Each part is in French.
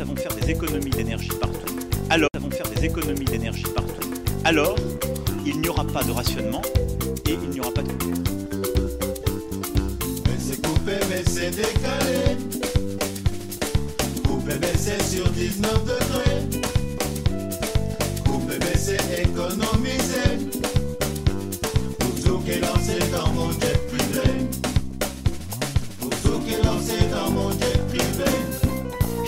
nous avons faire des économies d'énergie partout. Alors, nous avons faire des économies d'énergie partout. Alors, il n'y aura pas de rationnement et il n'y aura pas de coupure. Mais c'est coupé, mais c'est décalé. Coupé, mais c'est sur 19 degrés. Coupé, mais c'est économisé. Pour qui est lancé dans mon jet privé. Pour qui est lancé dans mon jet privé.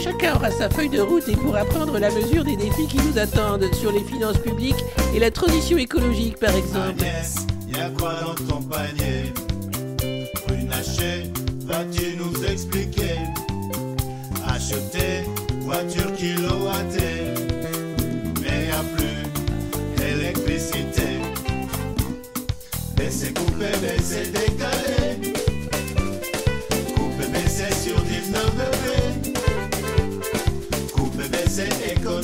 Chacun aura sa feuille de route et pourra prendre la mesure des défis qui nous attendent sur les finances publiques et la transition écologique par exemple. Agnès, y'a quoi dans ton panier? Brunaché, vas-tu nous expliquer? Acheter voiture kilowattée, mais y'a plus d'électricité. Mais c'est coupé, mais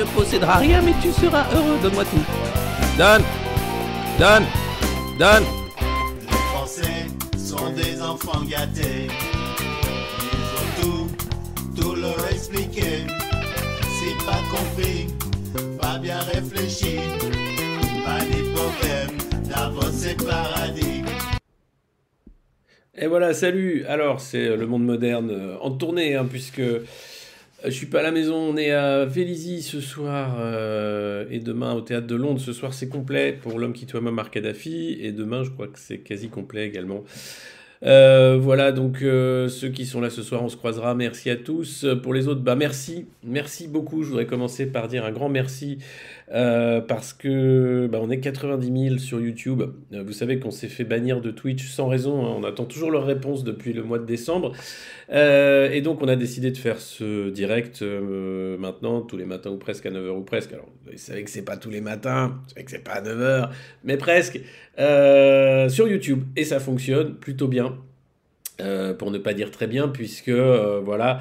ne posséderas rien mais tu seras heureux, donne-moi tout. Donne Donne Donne Les Français sont des enfants gâtés. Il faut tout, tout leur expliquer. Si pas compris, pas bien réfléchi, pas de problème, Davos c'est paradis. Et voilà, salut Alors, c'est le monde moderne euh, en tournée, hein, puisque je suis pas à la maison, on est à Vélizy ce soir, euh, et demain au Théâtre de Londres. Ce soir, c'est complet pour L'homme qui toit Muammar Kadhafi, et demain, je crois que c'est quasi complet également. Euh, voilà, donc euh, ceux qui sont là ce soir, on se croisera. Merci à tous. Euh, Pour les autres, bah merci, merci beaucoup. Je voudrais commencer par dire un grand merci euh, parce que bah, on est 90 000 sur YouTube. Euh, vous savez qu'on s'est fait bannir de Twitch sans raison. hein. On attend toujours leur réponse depuis le mois de décembre. Euh, et donc on a décidé de faire ce direct maintenant, tous les matins ou presque à 9h ou presque. Alors vous savez que c'est pas tous les matins, vous savez que c'est pas à 9h, mais presque. Sur YouTube. Et ça fonctionne plutôt bien. Pour ne pas dire très bien, puisque voilà,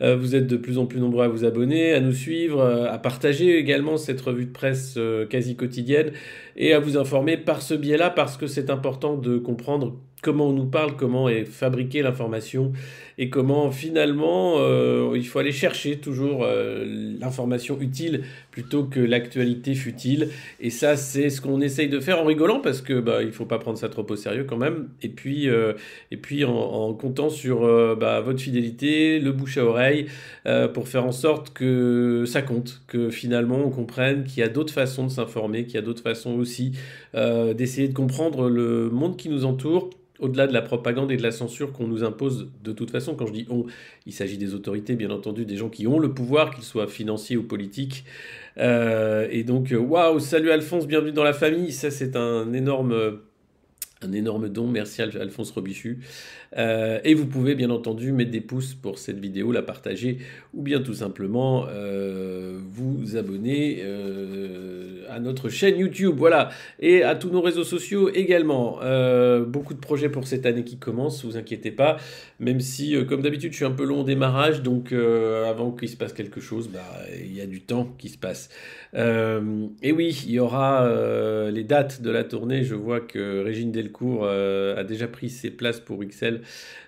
euh, vous êtes de plus en plus nombreux à vous abonner, à nous suivre, euh, à partager également cette revue de presse euh, quasi quotidienne et à vous informer par ce biais-là, parce que c'est important de comprendre comment on nous parle, comment est fabriquée l'information et comment finalement euh, il faut aller chercher toujours euh, l'information utile plutôt que l'actualité futile. Et ça, c'est ce qu'on essaye de faire en rigolant parce que bah, il faut pas prendre ça trop au sérieux quand même. Et puis, euh, et puis en, en comptant sur bah, votre fidélité, le bouche à oreille, pour faire en sorte que ça compte, que finalement on comprenne qu'il y a d'autres façons de s'informer, qu'il y a d'autres façons aussi d'essayer de comprendre le monde qui nous entoure au-delà de la propagande et de la censure qu'on nous impose de toute façon, quand je dis on, il s'agit des autorités, bien entendu, des gens qui ont le pouvoir, qu'ils soient financiers ou politiques. Euh, et donc, euh, waouh, salut Alphonse, bienvenue dans la famille. Ça, c'est un énorme, don. Merci Al- Alphonse Robichu. Euh, et vous pouvez, bien entendu, mettre des pouces pour cette vidéo, la partager, ou bien tout simplement euh, vous abonner euh, à notre chaîne YouTube. Voilà et à tous nos réseaux sociaux également. Beaucoup de projets pour cette année qui commence, vous inquiétez pas, même si, comme d'habitude, je suis un peu long au démarrage, donc avant qu'il se passe quelque chose, bah, il y a du temps qui se passe. Et oui, il y aura les dates de la tournée. Je vois que Régine Delcourt a déjà pris ses places pour XL.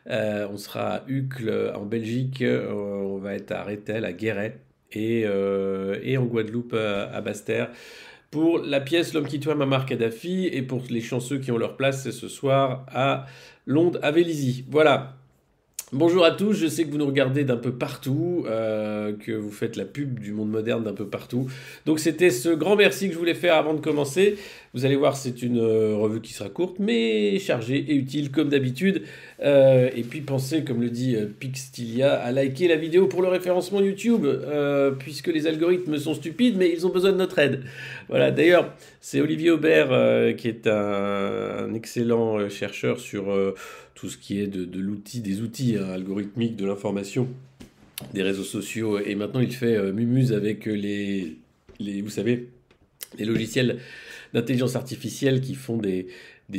Euh, on sera à Uccle en Belgique, euh, on va être à Rethel, à Guéret et, euh, en Guadeloupe à, Basse-Terre pour la pièce L'homme qui tue Muammar Kadhafi et pour les chanceux qui ont leur place, ce soir à Londres, à Vélizy. Voilà. Bonjour à tous, je sais que vous nous regardez d'un peu partout, euh, que vous faites la pub du monde moderne d'un peu partout. Donc c'était ce grand merci que je voulais faire avant de commencer. Vous allez voir, c'est une euh, revue qui sera courte, mais chargée et utile comme d'habitude. Euh, et puis pensez, comme le dit Pixtilia, à liker la vidéo pour le référencement YouTube, puisque les algorithmes sont stupides, mais ils ont besoin de notre aide. Voilà, d'ailleurs, c'est Olivier Aubert, qui est un, excellent chercheur sur tout ce qui est de, l'outil, des outils hein, algorithmiques de l'information, des réseaux sociaux, et maintenant il fait euh, mumuse avec euh, les, vous savez, les logiciels d'intelligence artificielle qui font des,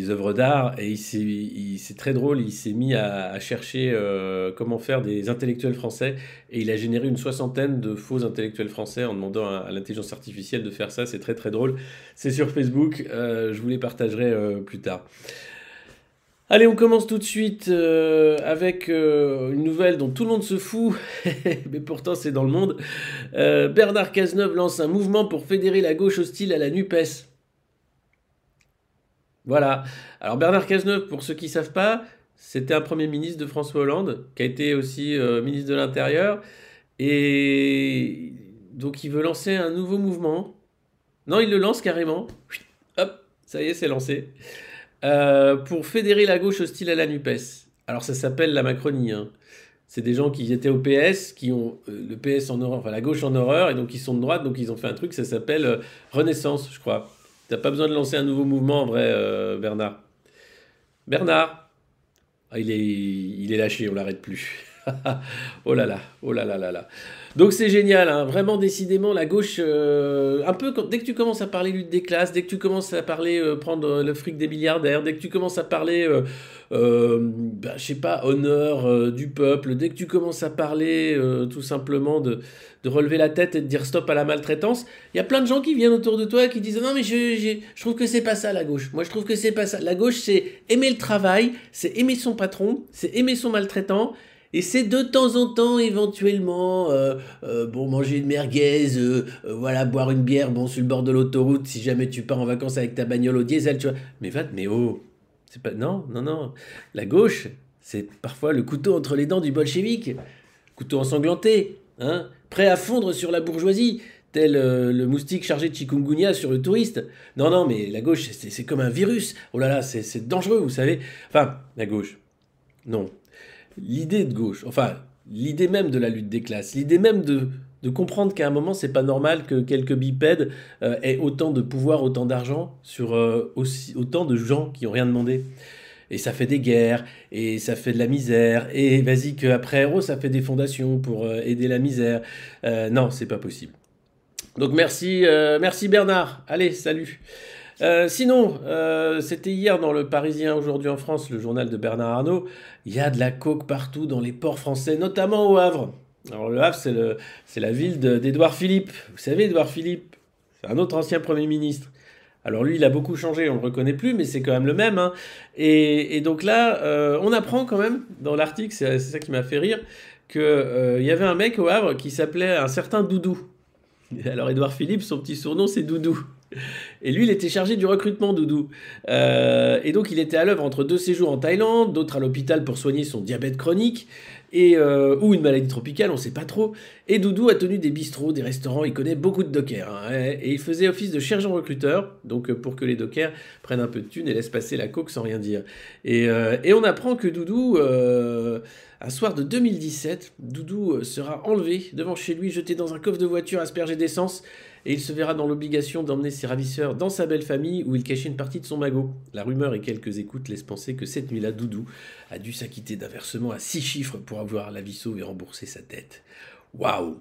œuvres d'art et c'est très drôle, il s'est mis à, chercher euh, comment faire des intellectuels français et il a généré une soixantaine de faux intellectuels français en demandant à, l'intelligence artificielle de faire ça, c'est très très drôle. C'est sur Facebook, euh, je vous les partagerai plus tard. Allez, on commence tout de suite euh, avec euh, une nouvelle dont tout le monde se fout, mais pourtant c'est dans le monde. Euh, Bernard Cazeneuve lance un mouvement pour fédérer la gauche hostile à la NUPES. Voilà. Alors Bernard Cazeneuve, pour ceux qui ne savent pas, c'était un premier ministre de François Hollande, qui a été aussi ministre de l'Intérieur. Et donc il veut lancer un nouveau mouvement. Non, il le lance carrément. Hop, ça y est, c'est lancé. Euh, pour fédérer la gauche hostile à la NUPES. Alors ça s'appelle la Macronie. hein. C'est des gens qui étaient au PS, qui ont euh, le PS en horreur, enfin la gauche en horreur, et donc ils sont de droite, donc ils ont fait un truc, ça s'appelle euh, Renaissance, je crois. T'as pas besoin de lancer un nouveau mouvement en vrai, Bernard. Bernard Ah, il, est, il est lâché, on l'arrête plus. oh là là, oh là là là là. Donc c'est génial, hein, vraiment décidément la gauche, euh, un peu quand- dès que tu commences à parler lutte des classes, dès que tu commences à parler euh, prendre euh, le fric des milliardaires, dès que tu commences à parler, euh, bah, je sais pas, honneur du peuple, dès que tu commences à parler tout simplement de, de relever la tête et de dire stop à la maltraitance, il y a plein de gens qui viennent autour de toi qui disent non mais je, j'ai- je trouve que c'est pas ça la gauche. Moi je trouve que c'est pas ça. La gauche c'est aimer le travail, c'est aimer son patron, c'est aimer son maltraitant. Et c'est de temps en temps, éventuellement, euh, euh, bon, manger une merguez, euh, voilà, boire une bière, bon, sur le bord de l'autoroute, si jamais tu pars en vacances avec ta bagnole au diesel, tu vois. Mais va, mais oh, c'est pas, non, non, non. La gauche, c'est parfois le couteau entre les dents du bolchevique. Couteau ensanglanté, hein, prêt à fondre sur la bourgeoisie, tel le moustique chargé de chikungunya sur le touriste. Non, non, mais la gauche, c'est comme un virus. Oh là là, c'est dangereux, vous savez. Enfin, la gauche, non. L'idée de gauche, enfin, l'idée même de la lutte des classes, l'idée même de, de comprendre qu'à un moment, c'est pas normal que quelques bipèdes euh, aient autant de pouvoir, autant d'argent sur euh, aussi, autant de gens qui ont rien demandé. Et ça fait des guerres, et ça fait de la misère, et vas-y qu'après, oh, ça fait des fondations pour euh, aider la misère. Non, c'est pas possible. Donc merci, merci Bernard. Allez, salut. Euh, sinon, euh, c'était hier dans le Parisien aujourd'hui en France, le journal de Bernard Arnault. Il y a de la coke partout dans les ports français, notamment au Havre. Alors le Havre, c'est la ville d'Édouard Philippe. Vous savez, Édouard Philippe, c'est un autre ancien Premier ministre. Alors lui, il a beaucoup changé, on ne le reconnaît plus, mais c'est quand même le même. hein. Et, donc là, euh, on apprend quand même dans l'article, c'est c'est ça qui m'a fait rire, qu'il y avait un mec au Havre qui s'appelait un certain Doudou. Alors Édouard Philippe, son petit surnom, c'est Doudou. Et lui, il était chargé du recrutement, Doudou. Euh, et donc, il était à l'œuvre entre deux séjours en Thaïlande, d'autres à l'hôpital pour soigner son diabète chronique, et, euh, ou une maladie tropicale, on ne sait pas trop. Et Doudou a tenu des bistrots, des restaurants, il connaît beaucoup de dockers. hein, et il faisait office de sergent recruteur, donc euh, pour que les dockers prennent un peu de thunes et laissent passer la coke sans rien dire. Et, on apprend que Doudou, un soir de 2017, Doudou euh, sera enlevé devant chez lui, jeté dans un coffre de voiture aspergé d'essence, et il se verra dans l'obligation d'emmener ses ravisseurs dans sa belle famille où il cachait une partie de son magot. La rumeur et quelques écoutes laissent penser que cette nuit-là, Doudou a dû s'acquitter d'un versement à six chiffres pour avoir la vie sauve et rembourser sa dette. Waouh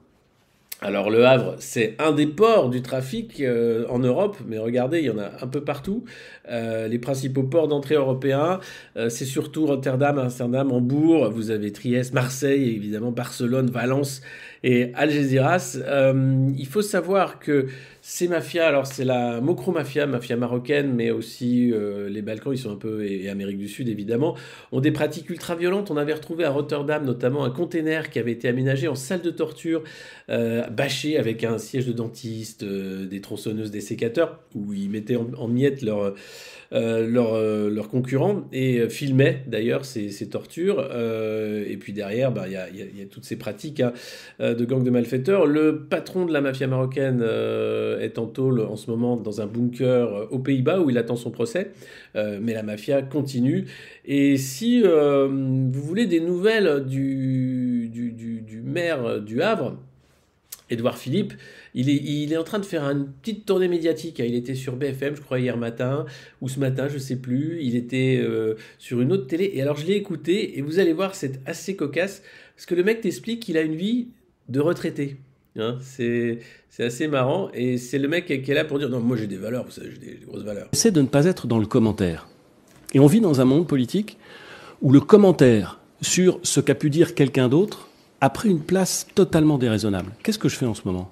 alors le Havre, c'est un des ports du trafic euh, en Europe, mais regardez, il y en a un peu partout. Euh, les principaux ports d'entrée européens, euh, c'est surtout Rotterdam, Amsterdam, Hambourg, vous avez Trieste, Marseille, évidemment Barcelone, Valence et Algeciras. Euh, il faut savoir que ces mafias, alors c'est la Mokro Mafia, mafia marocaine, mais aussi euh, les Balkans, ils sont un peu, et, Amérique du Sud évidemment, ont des pratiques ultra violentes. On avait retrouvé à Rotterdam notamment un container qui avait été aménagé en salle de torture, euh, bâché avec un siège de dentiste, euh, des tronçonneuses, des sécateurs, où ils mettaient en, en miettes leurs euh, leurs euh, leurs concurrents et euh, filmaient d'ailleurs ces, ces tortures. Euh, et puis derrière, bah, il y, a, y y a toutes ces pratiques hein, euh, de gangs de malfaiteurs. Le patron de la mafia marocaine euh, est en tôle en ce moment dans un bunker aux Pays-Bas où il attend son procès. mais la mafia continue. Et si vous voulez des nouvelles du, du, du maire du Havre, Édouard Philippe, il est, en train de faire une petite tournée médiatique. Il était sur BFM, je crois, hier matin, ou ce matin, je ne sais plus. Il était euh, sur une autre télé. Et alors, je l'ai écouté, et vous allez voir, c'est assez cocasse, parce que le mec t'explique qu'il a une vie de retraité. Hein, c'est assez marrant, et c'est le mec qui est là pour dire Non, moi j'ai des valeurs, vous savez, j'ai des, grosses valeurs. C'est de ne pas être dans le commentaire. Et on vit dans un monde politique où le commentaire sur ce qu'a pu dire quelqu'un d'autre a pris une place totalement déraisonnable. Qu'est-ce que je fais en ce moment?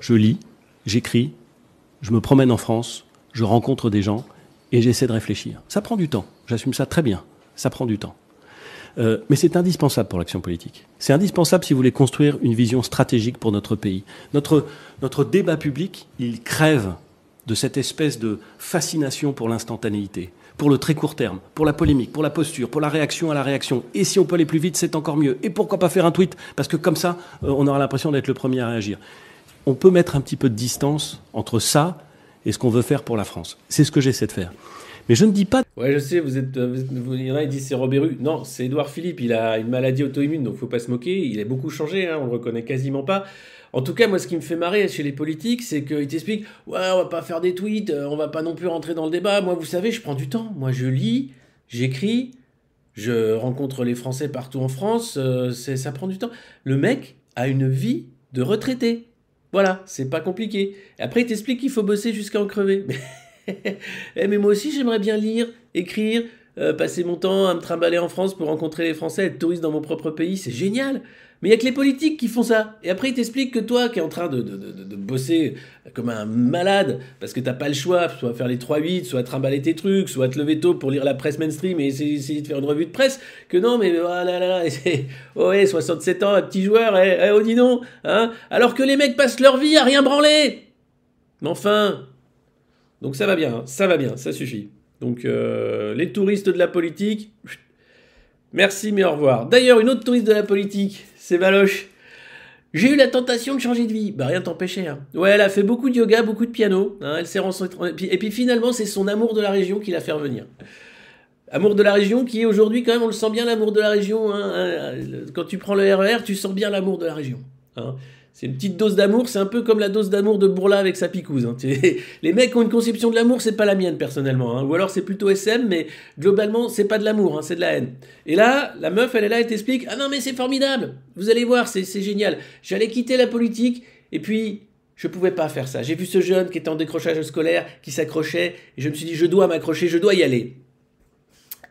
Je lis, j'écris, je me promène en France, je rencontre des gens et j'essaie de réfléchir. Ça prend du temps, j'assume ça très bien, ça prend du temps. Euh, mais c'est indispensable pour l'action politique. C'est indispensable si vous voulez construire une vision stratégique pour notre pays. Notre, débat public, il crève de cette espèce de fascination pour l'instantanéité, pour le très court terme, pour la polémique, pour la posture, pour la réaction à la réaction. Et si on peut aller plus vite, c'est encore mieux. Et pourquoi pas faire un tweet? Parce que comme ça, euh, on aura l'impression d'être le premier à réagir on peut mettre un petit peu de distance entre ça et ce qu'on veut faire pour la France. C'est ce que j'essaie de faire. Mais je ne dis pas. Ouais, je sais, vous êtes. Vous, il y en a qui disent c'est Robert Rue. Non, c'est Édouard Philippe. Il a une maladie auto-immune, donc faut pas se moquer. Il a beaucoup changé, hein, on le reconnaît quasiment pas. En tout cas, moi, ce qui me fait marrer chez les politiques, c'est qu'ils t'expliquent Ouais, on va pas faire des tweets, on va pas non plus rentrer dans le débat. Moi, vous savez, je prends du temps. Moi, je lis, j'écris, je rencontre les Français partout en France. Euh, ça prend du temps. Le mec a une vie de retraité. Voilà, c'est pas compliqué. Après, il t'explique qu'il faut bosser jusqu'à en crever. Eh, mais moi aussi, j'aimerais bien lire, écrire, euh, passer mon temps à me trimballer en France pour rencontrer les Français, être touriste dans mon propre pays, c'est génial. Mais il y a que les politiques qui font ça. Et après, ils t'expliquent que toi, qui es en train de, de, bosser comme un malade, parce que t'as pas le choix, soit faire les 3-8, soit trimballer tes trucs, soit te lever tôt pour lire la presse mainstream et essayer, de faire une revue de presse, que non, mais voilà, là, là, oh, ouais, 67 ans, un petit joueur, eh, eh, oh dis donc, hein, alors que les mecs passent leur vie à rien branler. Mais enfin, donc ça va bien, hein, ça va bien, ça suffit. Donc euh, les touristes de la politique, merci mais au revoir. D'ailleurs, une autre touriste de la politique, c'est Valoche. J'ai eu la tentation de changer de vie. Bah rien t'empêchait. Hein. Ouais, elle a fait beaucoup de yoga, beaucoup de piano. Hein, elle s'est et puis, finalement, c'est son amour de la région qui l'a fait revenir. Amour de la région qui aujourd'hui quand même, on le sent bien l'amour de la région. Hein, quand tu prends le RER, e tu sens bien l'amour de la région. C'est une petite dose d'amour, c'est un peu comme la dose d'amour de Bourla avec sa picouse. Hein. Les mecs ont une conception de l'amour, c'est pas la mienne personnellement. Hein. Ou alors c'est plutôt SM, mais globalement, c'est pas de l'amour, hein, c'est de la haine. Et là, la meuf, elle est là et t'explique Ah non, mais c'est formidable Vous allez voir, c'est génial. J'allais quitter la politique, et puis je pouvais pas faire ça. J'ai vu ce jeune qui était en décrochage scolaire, qui s'accrochait, et je me suis dit Je dois m'accrocher, je dois y aller.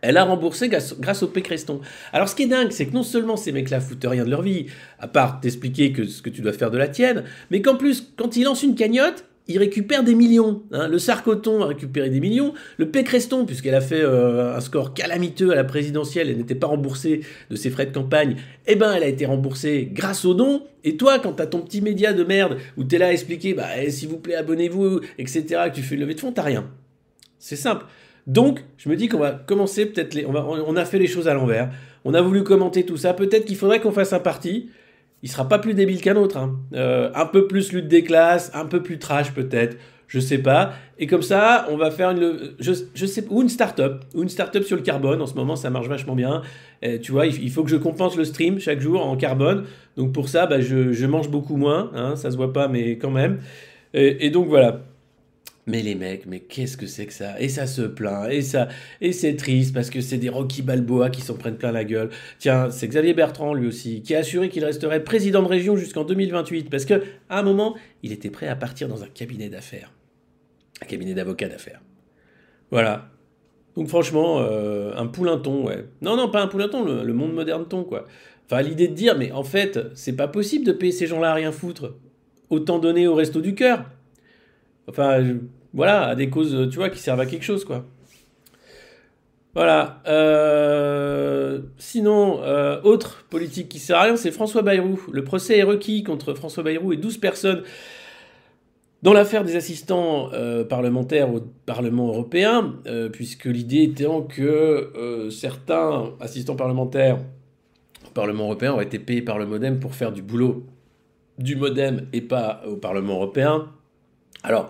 Elle a remboursé grâce, au Pécreston. Alors ce qui est dingue, c'est que non seulement ces mecs-là foutent rien de leur vie, à part t'expliquer que ce que tu dois faire de la tienne, mais qu'en plus, quand ils lancent une cagnotte, ils récupèrent des millions. Hein. Le Sarcoton a récupéré des millions. Le Pécreston, puisqu'elle a fait euh, un score calamiteux à la présidentielle, elle n'était pas remboursée de ses frais de campagne, eh ben elle a été remboursée grâce aux dons. Et toi, quand t'as ton petit média de merde où t'es là à expliquer, bah eh, s'il vous plaît, abonnez-vous, etc., que tu fais une levée de fonds, t'as rien. C'est simple. Donc, je me dis qu'on va commencer peut-être. On, a fait les choses à l'envers. On a voulu commenter tout ça. Peut-être qu'il faudrait qu'on fasse un parti. Il sera pas plus débile qu'un autre. Hein. Euh, un peu plus lutte des classes, un peu plus trash peut-être. Je sais pas. Et comme ça, on va faire une, je, sais, ou une start-up, ou une start-up sur le carbone. En ce moment, ça marche vachement bien. tu vois, il, faut que je compense le stream chaque jour en carbone. Donc pour ça, bah, je, mange beaucoup moins. Hein, ça se voit pas, mais quand même. et donc voilà. Mais les mecs, mais qu'est-ce que c'est que ça? Et ça se plaint, et ça, et c'est triste parce que c'est des Rocky Balboa qui s'en prennent plein la gueule. Tiens, c'est Xavier Bertrand lui aussi qui a assuré qu'il resterait président de région jusqu'en 2028 parce que à un moment, il était prêt à partir dans un cabinet d'affaires, un cabinet d'avocats d'affaires. Voilà. Donc franchement, euh, un poulinton, ouais. Non, non, pas un poulinton, le, le monde moderne ton, quoi. Enfin, l'idée de dire, mais en fait, c'est pas possible de payer ces gens-là à rien foutre. Autant donner au resto du cœur. Enfin, voilà, à des causes, tu vois, qui servent à quelque chose, quoi. Voilà. Euh, sinon, euh, autre politique qui sert à rien, c'est François Bayrou. Le procès est requis contre François Bayrou et 12 personnes dans l'affaire des assistants euh, parlementaires au Parlement européen, puisque l'idée étant que certains assistants parlementaires au Parlement européen ont été payés par le Modem pour faire du boulot du Modem et pas au Parlement européen. Alors,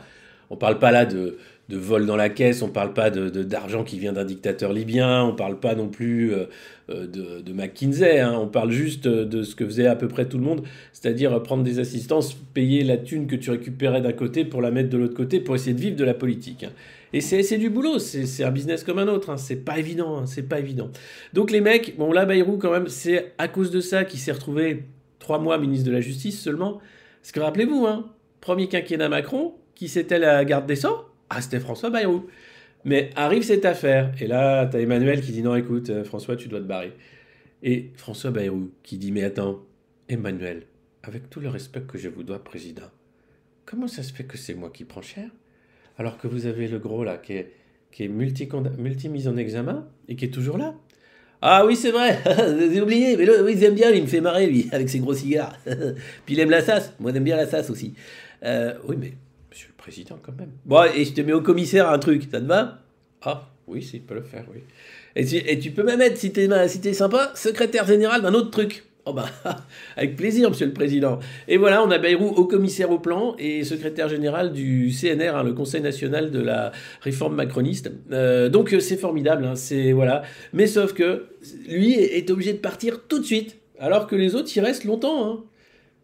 on parle pas là de, de vol dans la caisse, on parle pas de, d'argent qui vient d'un dictateur libyen, on parle pas non plus euh, euh, de, de, McKinsey, hein. on parle juste de ce que faisait à peu près tout le monde, c'est-à-dire prendre des assistances, payer la thune que tu récupérais d'un côté pour la mettre de l'autre côté pour essayer de vivre de la politique. Hein. Et c'est du boulot, c'est un business comme un autre, hein. c'est pas évident, hein. c'est pas évident. Donc les mecs, bon là Bayrou quand même, c'est à cause de ça qu'il s'est retrouvé trois mois ministre de la Justice seulement. Parce que rappelez-vous, premier quinquennat Macron, qui c'était la garde des Sceaux? Ah, c'était François Bayrou. Mais arrive cette affaire, et là, t'as Emmanuel qui dit non, écoute, euh, François, tu dois te barrer. Et François Bayrou qui dit mais attends, Emmanuel, avec tout le respect que je vous dois, président, comment ça se fait que c'est moi qui prends cher? Alors que vous avez le gros là qui est, qui est multi, multi mise en examen et qui est toujours là ah oui, c'est vrai, j'ai oublié, mais là, oui, il aime bien, il me fait marrer, lui, avec ses gros cigares. Puis il aime la sasse, moi j'aime bien la sasse aussi. Euh, oui, mais monsieur le président, quand même. Bon, et je te mets au commissaire un truc, ça te va? Ah, oui, s'il peut le faire, oui. Et tu, et tu peux même être, si t'es si sympa, secrétaire général d'un autre truc. Oh bah, avec plaisir, monsieur le président. Et voilà, on a Bayrou au commissaire au plan et secrétaire général du CNR, hein, le Conseil national de la réforme macroniste. Euh, donc c'est formidable, hein, c'est voilà. Mais sauf que lui est obligé de partir tout de suite, alors que les autres y restent longtemps. Hein.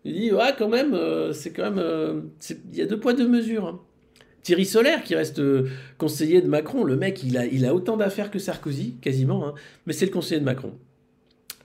Il dit ouais, quand même, euh, c'est quand même, euh, il y a deux poids deux mesures. Hein. Thierry Solaire, qui reste conseiller de Macron, le mec, il a, autant d'affaires que Sarkozy, quasiment, mais c'est le conseiller de Macron.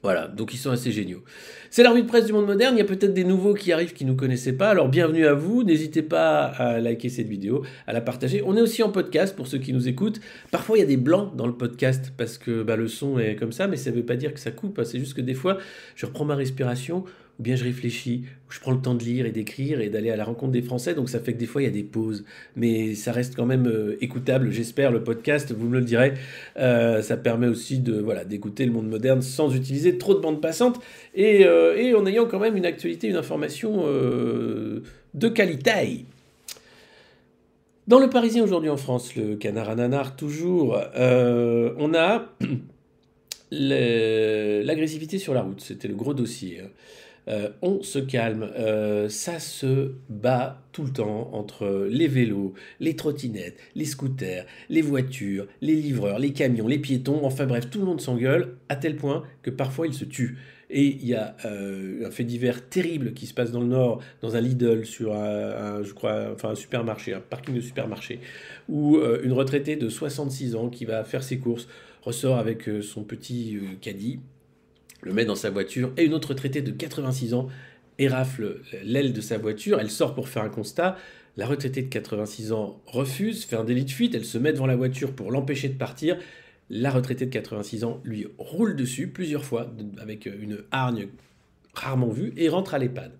Voilà, donc ils sont assez géniaux. C'est la de presse du monde moderne, il y a peut-être des nouveaux qui arrivent qui ne nous connaissaient pas, alors bienvenue à vous, n'hésitez pas à liker cette vidéo, à la partager. On est aussi en podcast pour ceux qui nous écoutent. Parfois il y a des blancs dans le podcast parce que bah, le son est comme ça, mais ça ne veut pas dire que ça coupe, hein. c'est juste que des fois je reprends ma respiration, ou bien je réfléchis, ou je prends le temps de lire et d'écrire et d'aller à la rencontre des Français, donc ça fait que des fois il y a des pauses, mais ça reste quand même euh, écoutable, j'espère, le podcast, vous me le direz, euh, ça permet aussi de voilà d'écouter le monde moderne sans utiliser trop de bandes passantes et, euh, et en ayant quand même une actualité, une information de qualité. Dans le Parisien aujourd'hui en France, le canard à nanar toujours, on a l'agressivité sur la route, c'était le gros dossier. Euh, on se calme. Euh, ça se bat tout le temps entre les vélos, les trottinettes, les scooters, les voitures, les livreurs, les camions, les piétons. Enfin bref, tout le monde s'engueule à tel point que parfois ils se tuent. Et il y a euh, un fait divers terrible qui se passe dans le Nord, dans un Lidl, sur un, je crois, enfin un supermarché, un parking de supermarché, où une retraitée de 66 ans qui va faire ses courses ressort avec son petit caddie le met dans sa voiture, et une autre retraitée de 86 ans érafle l'aile de sa voiture, elle sort pour faire un constat, la retraitée de 86 ans refuse, fait un délit de fuite, elle se met devant la voiture pour l'empêcher de partir, la retraitée de 86 ans lui roule dessus plusieurs fois avec une hargne rarement vue et rentre à l'EHPAD.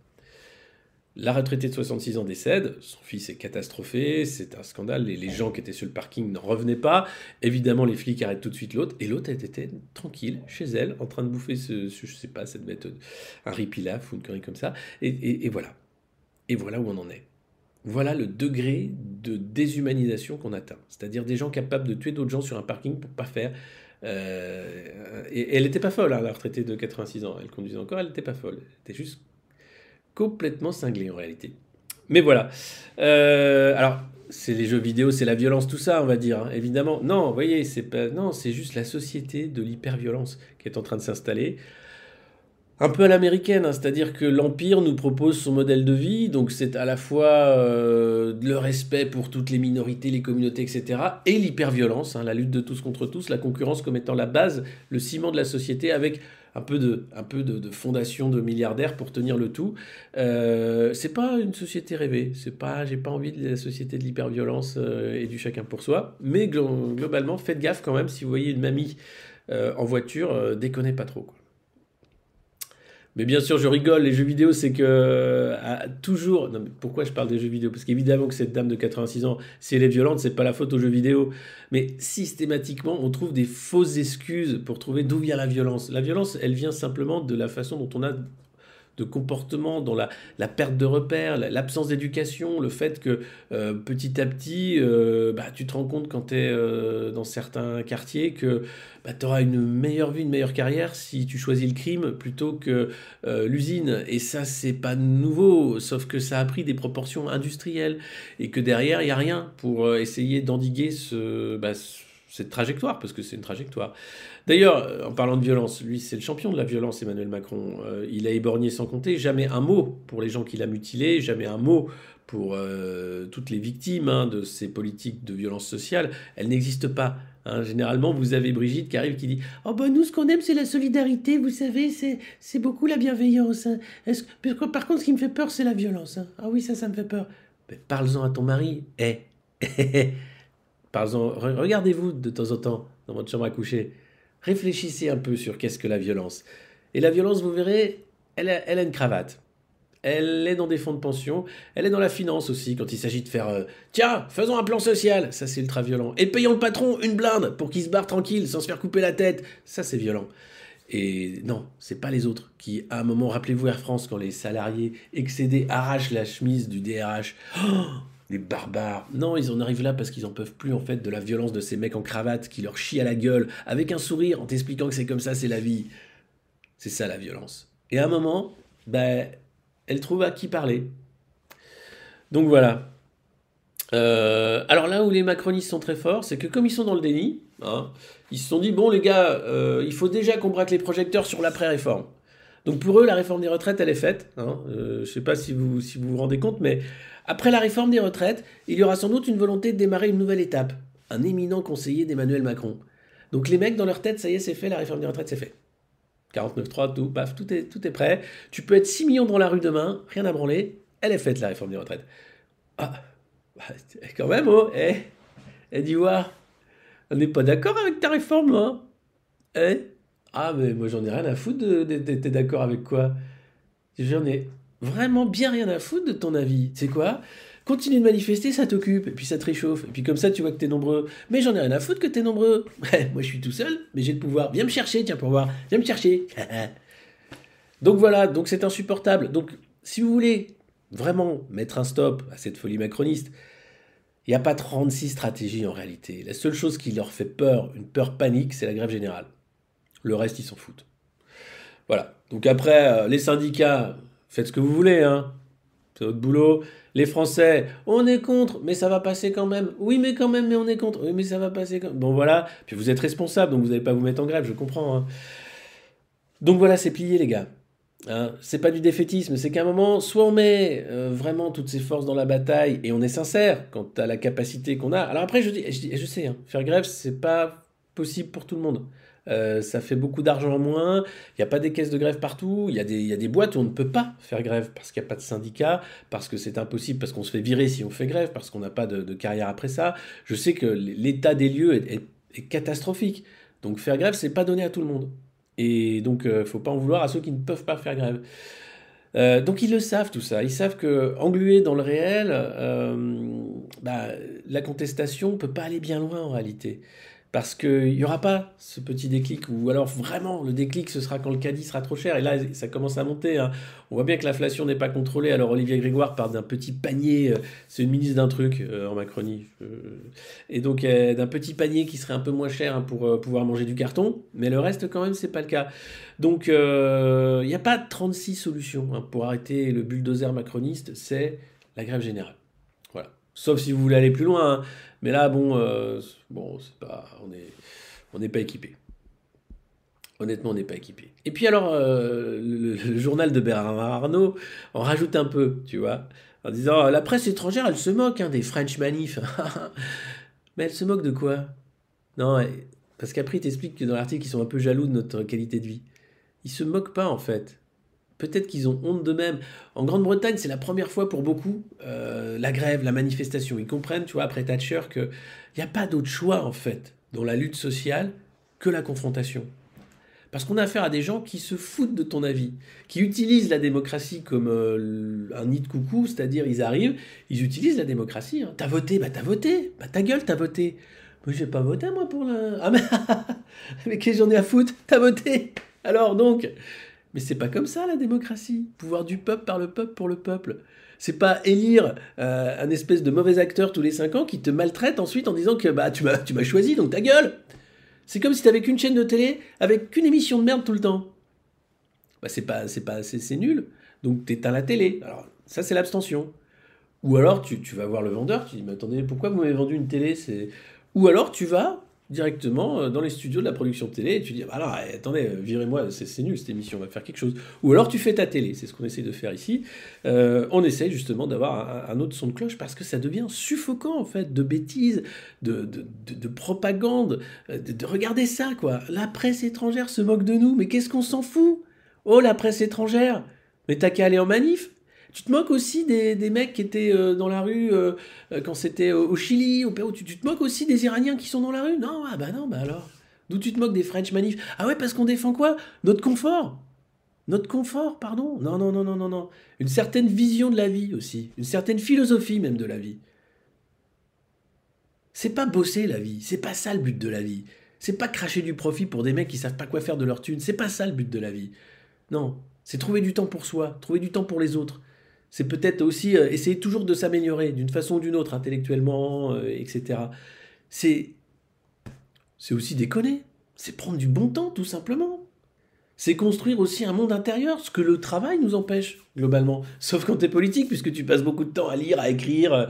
La retraitée de 66 ans décède, son fils est catastrophé, c'est un scandale, les, gens qui étaient sur le parking n'en revenaient pas. Évidemment, les flics arrêtent tout de suite l'autre, et l'autre était tranquille, chez elle, en train de bouffer, ce, je sais pas, cette méthode, un ripilaf ou une connerie comme ça. Et, voilà. Et voilà où on en est. Voilà le degré de déshumanisation qu'on atteint. C'est-à-dire des gens capables de tuer d'autres gens sur un parking pour pas faire. Euh, et, elle n'était pas folle, hein, la retraitée de 86 ans. Elle conduisait encore, elle n'était pas folle. Elle était juste complètement cinglé en réalité. Mais voilà. Euh, alors, c'est les jeux vidéo, c'est la violence, tout ça, on va dire, hein, évidemment. Non, vous voyez, c'est pas, non, c'est juste la société de l'hyperviolence qui est en train de s'installer. Un peu à l'américaine, hein, c'est-à-dire que l'Empire nous propose son modèle de vie, donc c'est à la fois euh, le respect pour toutes les minorités, les communautés, etc., et l'hyperviolence, hein, la lutte de tous contre tous, la concurrence comme étant la base, le ciment de la société, avec un peu de, fondation de milliardaires pour tenir le tout. Euh, c'est pas une société rêvée. C'est pas, j'ai pas envie de la société de l'hyperviolence euh, et du chacun pour soi. Mais globalement, faites gaffe quand même si vous voyez une mamie euh, en voiture, euh, déconnez pas trop. Mais bien sûr, je rigole. Les jeux vidéo, c'est que toujours. Non, mais pourquoi je parle des jeux vidéo? Parce qu'évidemment que cette dame de 86 ans, si elle est violente, c'est pas la faute aux jeux vidéo. Mais systématiquement, on trouve des fausses excuses pour trouver d'où vient la violence. La violence, elle vient simplement de la façon dont on a de comportement, dans la, la perte de repères, la- l'absence d'éducation, le fait que euh, petit à petit, euh, bah, tu te rends compte quand tu es dans certains quartiers que bah, tu auras une meilleure vie, une meilleure carrière si tu choisis le crime plutôt que euh, l'usine. Et ça, c'est pas nouveau, sauf que ça a pris des proportions industrielles et que derrière, il n'y a rien pour euh, essayer d'endiguer ce, bah, cette trajectoire, parce que c'est une trajectoire. D'ailleurs, euh, en parlant de violence, lui, c'est le champion de la violence, Emmanuel Macron. Euh, il a éborgné sans compter, jamais un mot pour les gens qu'il a mutilés, jamais un mot pour euh, toutes les victimes hein, de ces politiques de violence sociale. Elles n'existent pas. hein. Généralement, vous avez Brigitte qui arrive qui dit Oh ben nous, ce qu'on aime, c'est la solidarité, vous savez, c'est, beaucoup la bienveillance. hein. Que- par contre, ce qui me fait peur, c'est la violence. hein. Ah oui, ça, ça me fait peur. Ben, parle-en à ton mari. Eh, re- regardez-vous de temps en temps dans votre chambre à coucher. Réfléchissez un peu sur qu'est-ce que la violence. Et la violence, vous verrez, elle a, une cravate. Elle est dans des fonds de pension. Elle est dans la finance aussi, quand il s'agit de faire euh, Tiens, faisons un plan social. Ça, c'est ultra violent. Et payons le patron une blinde pour qu'il se barre tranquille sans se faire couper la tête. Ça, c'est violent. Et non, c'est pas les autres qui, à un moment, rappelez-vous Air France, quand les salariés excédés arrachent la chemise du DRH. Oh, les barbares. Non, ils en arrivent là parce qu'ils en peuvent plus, en fait, de la violence de ces mecs en cravate qui leur chient à la gueule, avec un sourire, en t'expliquant que c'est comme ça, c'est la vie. C'est ça, la violence. Et à un moment, ben, elle trouve à qui parler. Donc voilà. Euh, alors là où les macronistes sont très forts, c'est que comme ils sont dans le déni, hein, ils se sont dit, bon les gars, euh, il faut déjà qu'on braque les projecteurs sur l'après-réforme. Donc pour eux, la réforme des retraites, elle est faite. Hein. Euh, je ne sais pas si vous, vous rendez compte, mais après la réforme des retraites, il y aura sans doute une volonté de démarrer une nouvelle étape. Un éminent conseiller d'Emmanuel Macron. Donc les mecs, dans leur tête, ça y est, c'est fait, la réforme des retraites, c'est fait. 49.3, tout, paf, tout est, tout est prêt. Tu peux être 6 millions dans la rue demain, rien à branler. Elle est faite, la réforme des retraites. Ah, bah, quand même, oh, eh, eh, d'Ivoire, on n'est pas d'accord avec ta réforme, là. Eh Ah, mais moi, j'en ai rien à foutre t'es d'accord avec quoi? J'en ai vraiment bien rien à foutre de ton avis. Tu sais quoi? Continue de manifester, ça t'occupe, et puis ça te réchauffe, et puis comme ça tu vois que t'es nombreux. Mais j'en ai rien à foutre que t'es nombreux. Moi je suis tout seul, mais j'ai le pouvoir. Viens me chercher, tiens pour voir. Viens me chercher. donc voilà, donc c'est insupportable. Donc si vous voulez vraiment mettre un stop à cette folie macroniste, il n'y a pas 36 stratégies en réalité. La seule chose qui leur fait peur, une peur panique, c'est la grève générale. Le reste, ils s'en foutent. Voilà. Donc après, euh, les syndicats, faites ce que vous voulez, hein. C'est votre boulot. Les Français, on est contre, mais ça va passer quand même. Oui, mais quand même, mais on est contre. Oui, mais ça va passer quand même. Bon, voilà. Puis vous êtes responsable, donc vous n'allez pas vous mettre en grève, je comprends. hein. Donc voilà, c'est plié, les gars. Hein, c'est pas du défaitisme, c'est qu'à un moment, soit on met euh, vraiment toutes ses forces dans la bataille et on est sincère quant à la capacité qu'on a. Alors après, je, dis, je, sais, hein, faire grève, c'est pas possible pour tout le monde. Euh, ça fait beaucoup d'argent en moins, il n'y a pas des caisses de grève partout, il y, a des- boîtes où on ne peut pas faire grève parce qu'il n'y a pas de syndicat, parce que c'est impossible, parce qu'on se fait virer si on fait grève, parce qu'on n'a pas de, carrière après ça. Je sais que l'état des lieux est, catastrophique. Donc faire grève, c'est pas donné à tout le monde. Et donc, il faut pas en vouloir à ceux qui ne peuvent pas faire grève. Euh, donc ils le savent tout ça. Ils savent que dans le réel, euh, bah, la contestation peut pas aller bien loin en réalité. Parce qu'il n'y aura pas ce petit déclic, ou alors vraiment le déclic ce sera quand le caddie sera trop cher, et là ça commence à monter. hein. On voit bien que l'inflation n'est pas contrôlée, alors Olivier Grégoire parle d'un petit panier, euh, c'est une ministre d'un truc euh, en Macronie, euh, et donc euh, d'un petit panier qui serait un peu moins cher hein, pour pouvoir manger du carton, mais le reste quand même c'est pas le cas. Donc il n'y a pas 36 solutions hein, pour arrêter le bulldozer macroniste, c'est la grève générale. Voilà. Sauf si vous voulez aller plus loin. Mais là bon, euh, bon c'est pas, on est, on n'est pas équipé. Honnêtement, on n'est pas équipé. Et puis alors, euh, le, journal de Bernard Arnault en rajoute un peu, tu vois, en disant la presse étrangère, elle se moque hein, des French manifs. Mais elle se moque de quoi? Non, parce qu'après, il t'explique que dans l'article, ils sont un peu jaloux de notre qualité de vie. Ils se moquent pas, en fait. Peut-être qu'ils ont honte d'eux-mêmes. En Grande-Bretagne, c'est la première fois pour beaucoup euh, la grève, la manifestation. Ils comprennent, tu vois, après Thatcher, qu'il n'y a pas d'autre choix, en fait, dans la lutte sociale que la confrontation. Parce qu'on a affaire à des gens qui se foutent de ton avis, qui utilisent la démocratie comme euh, un nid de coucou, c'est-à-dire ils arrivent, ils utilisent la démocratie. hein. T'as voté, bah t'as voté, bah ta gueule, t'as voté. Mais j'ai pas voté moi pour le. Ah mais, mais qu'est-ce que j'en ai à foutre? T'as voté Alors donc, Mais c'est pas comme ça la démocratie. Pouvoir du peuple par le peuple pour le peuple. C'est pas élire euh, un espèce de mauvais acteur tous les 5 ans qui te maltraite ensuite en disant que bah tu m'as choisi donc ta gueule. C'est comme si t'avais qu'une chaîne de télé avec qu'une émission de merde tout le temps. Bah c'est pas pas c'est nul. Donc t'éteins la télé. Alors ça c'est l'abstention. Ou alors tu, tu vas voir le vendeur, tu dis mais attendez pourquoi vous m'avez vendu une télé? C'est ou alors tu vas directement euh, dans les studios de la production de télé et tu dis ah non, eh, attendez euh, virez-moi c'est nul cette émission on va faire quelque chose. Ou alors tu fais ta télé c'est ce qu'on essaie de faire ici. Euh, on essaie justement d'avoir un, autre son de cloche parce que ça devient suffocant en fait de bêtises de, de, de- de propagande de, de- regardez ça quoi. La presse étrangère se moque de nous mais qu'est-ce qu'on s'en fout? Oh la presse étrangère! Mais t'as qu'à aller en manif tu te moques aussi des, des mecs qui étaient euh, dans la rue euh, euh, quand c'était au, Chili, au Pérou. Tu, te moques aussi des Iraniens qui sont dans la rue? Non, ah bah non, bah alors. D'où tu te moques des French manifs Ah ouais, parce qu'on défend quoi? Notre confort. Notre confort, pardon? Non, non, non, non, non, non. Une certaine vision de la vie aussi. Une certaine philosophie même de la vie. C'est pas bosser la vie. C'est pas ça le but de la vie. C'est pas cracher du profit pour des mecs qui savent pas quoi faire de leur thune. C'est pas ça le but de la vie. Non. C'est trouver du temps pour soi, trouver du temps pour les autres. C'est peut-être aussi euh, essayer toujours de s'améliorer d'une façon ou d'une autre, intellectuellement, euh, etc. C'est c'est aussi déconner. C'est prendre du bon temps, tout simplement. C'est construire aussi un monde intérieur, ce que le travail nous empêche, globalement. Sauf quand tu es politique, puisque tu passes beaucoup de temps à lire, à écrire,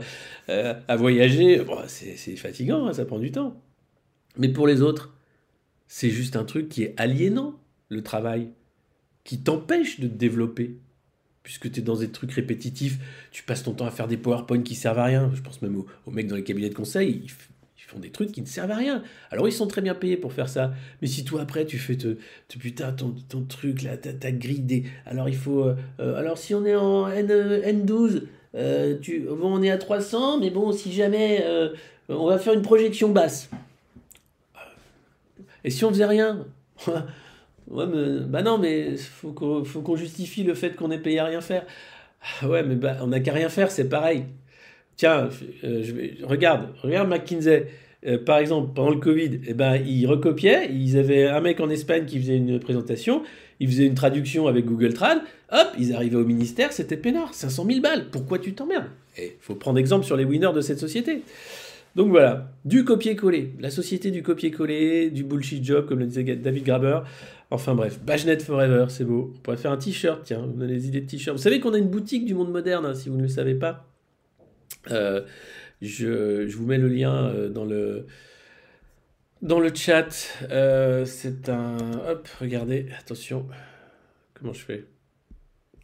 euh, à voyager. C'est fatigant, hein, ça prend du temps. Mais pour les autres, c'est juste un truc qui est aliénant, le travail, qui t'empêche de te développer. Puisque tu es dans des trucs répétitifs, tu passes ton temps à faire des PowerPoint qui servent à rien. Je pense même aux, mecs dans les cabinets de conseil, ils, font des trucs qui ne servent à rien. Alors ils sont très bien payés pour faire ça. Mais si toi après tu fais te, putain ton, ton truc là, ta, ta. Alors il faut. euh, euh, alors si on est en N, euh, N12, euh, bon on est à 300, mais bon si jamais on va faire une projection basse. Et si on faisait rien? Ouais, mais, bah non, mais faut qu'on faut qu'on justifie le fait qu'on est payé à rien faire. Ah Ouais, mais bah, on n'a qu'à rien faire, c'est pareil. Tiens, euh, regarde, regarde McKinsey. Euh, par exemple, pendant le Covid, eh ben, ils recopiaient. Ils avaient un mec en Espagne qui faisait une présentation. Il faisait une traduction avec Google Trad. Hop, ils arrivaient au ministère, c'était peinard. 500 000 balles. Pourquoi tu t'emmerdes? Et faut prendre exemple sur les winners de cette société. Donc voilà, du copier-coller. La société du copier-coller, du bullshit job, comme le disait David Graber. Enfin bref, Bagenet Forever, c'est beau. On pourrait faire un t-shirt, tiens, vous donnez des idées de t-shirt. Vous savez qu'on a une boutique du monde moderne, hein, si vous ne le savez pas. Euh, je, vous mets le lien euh, dans le, dans le chat. Euh, c'est un... Hop, regardez, attention. Comment je fais?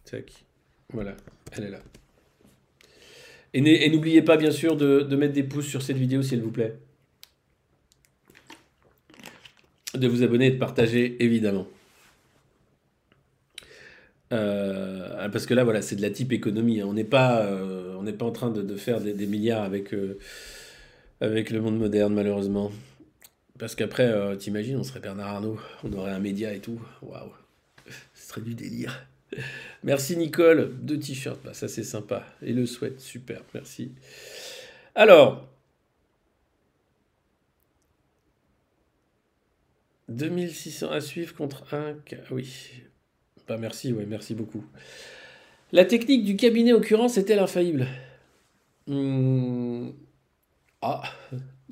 Tac. Voilà, elle est là. Et n'oubliez pas, bien sûr, de, mettre des pouces sur cette vidéo, s'il vous plaît. De vous abonner et de partager, évidemment. Euh, parce que là, voilà, c'est de la type économie. hein. On n'est pas, euh, pas en train de, faire des, milliards avec, euh, avec le monde moderne, malheureusement. Parce qu'après, t'imagines, on serait Bernard Arnault, on aurait un média et tout. Waouh, ce serait du délire. Merci Nicole, deux t-shirts, bah, ça c'est sympa. Et le sweat, super, merci. Alors, 2600 à suivre contre un... ca- Oui, bah merci, ouais, merci beaucoup. La technique du cabinet occurrence est-elle infaillible? Hmm, Ah,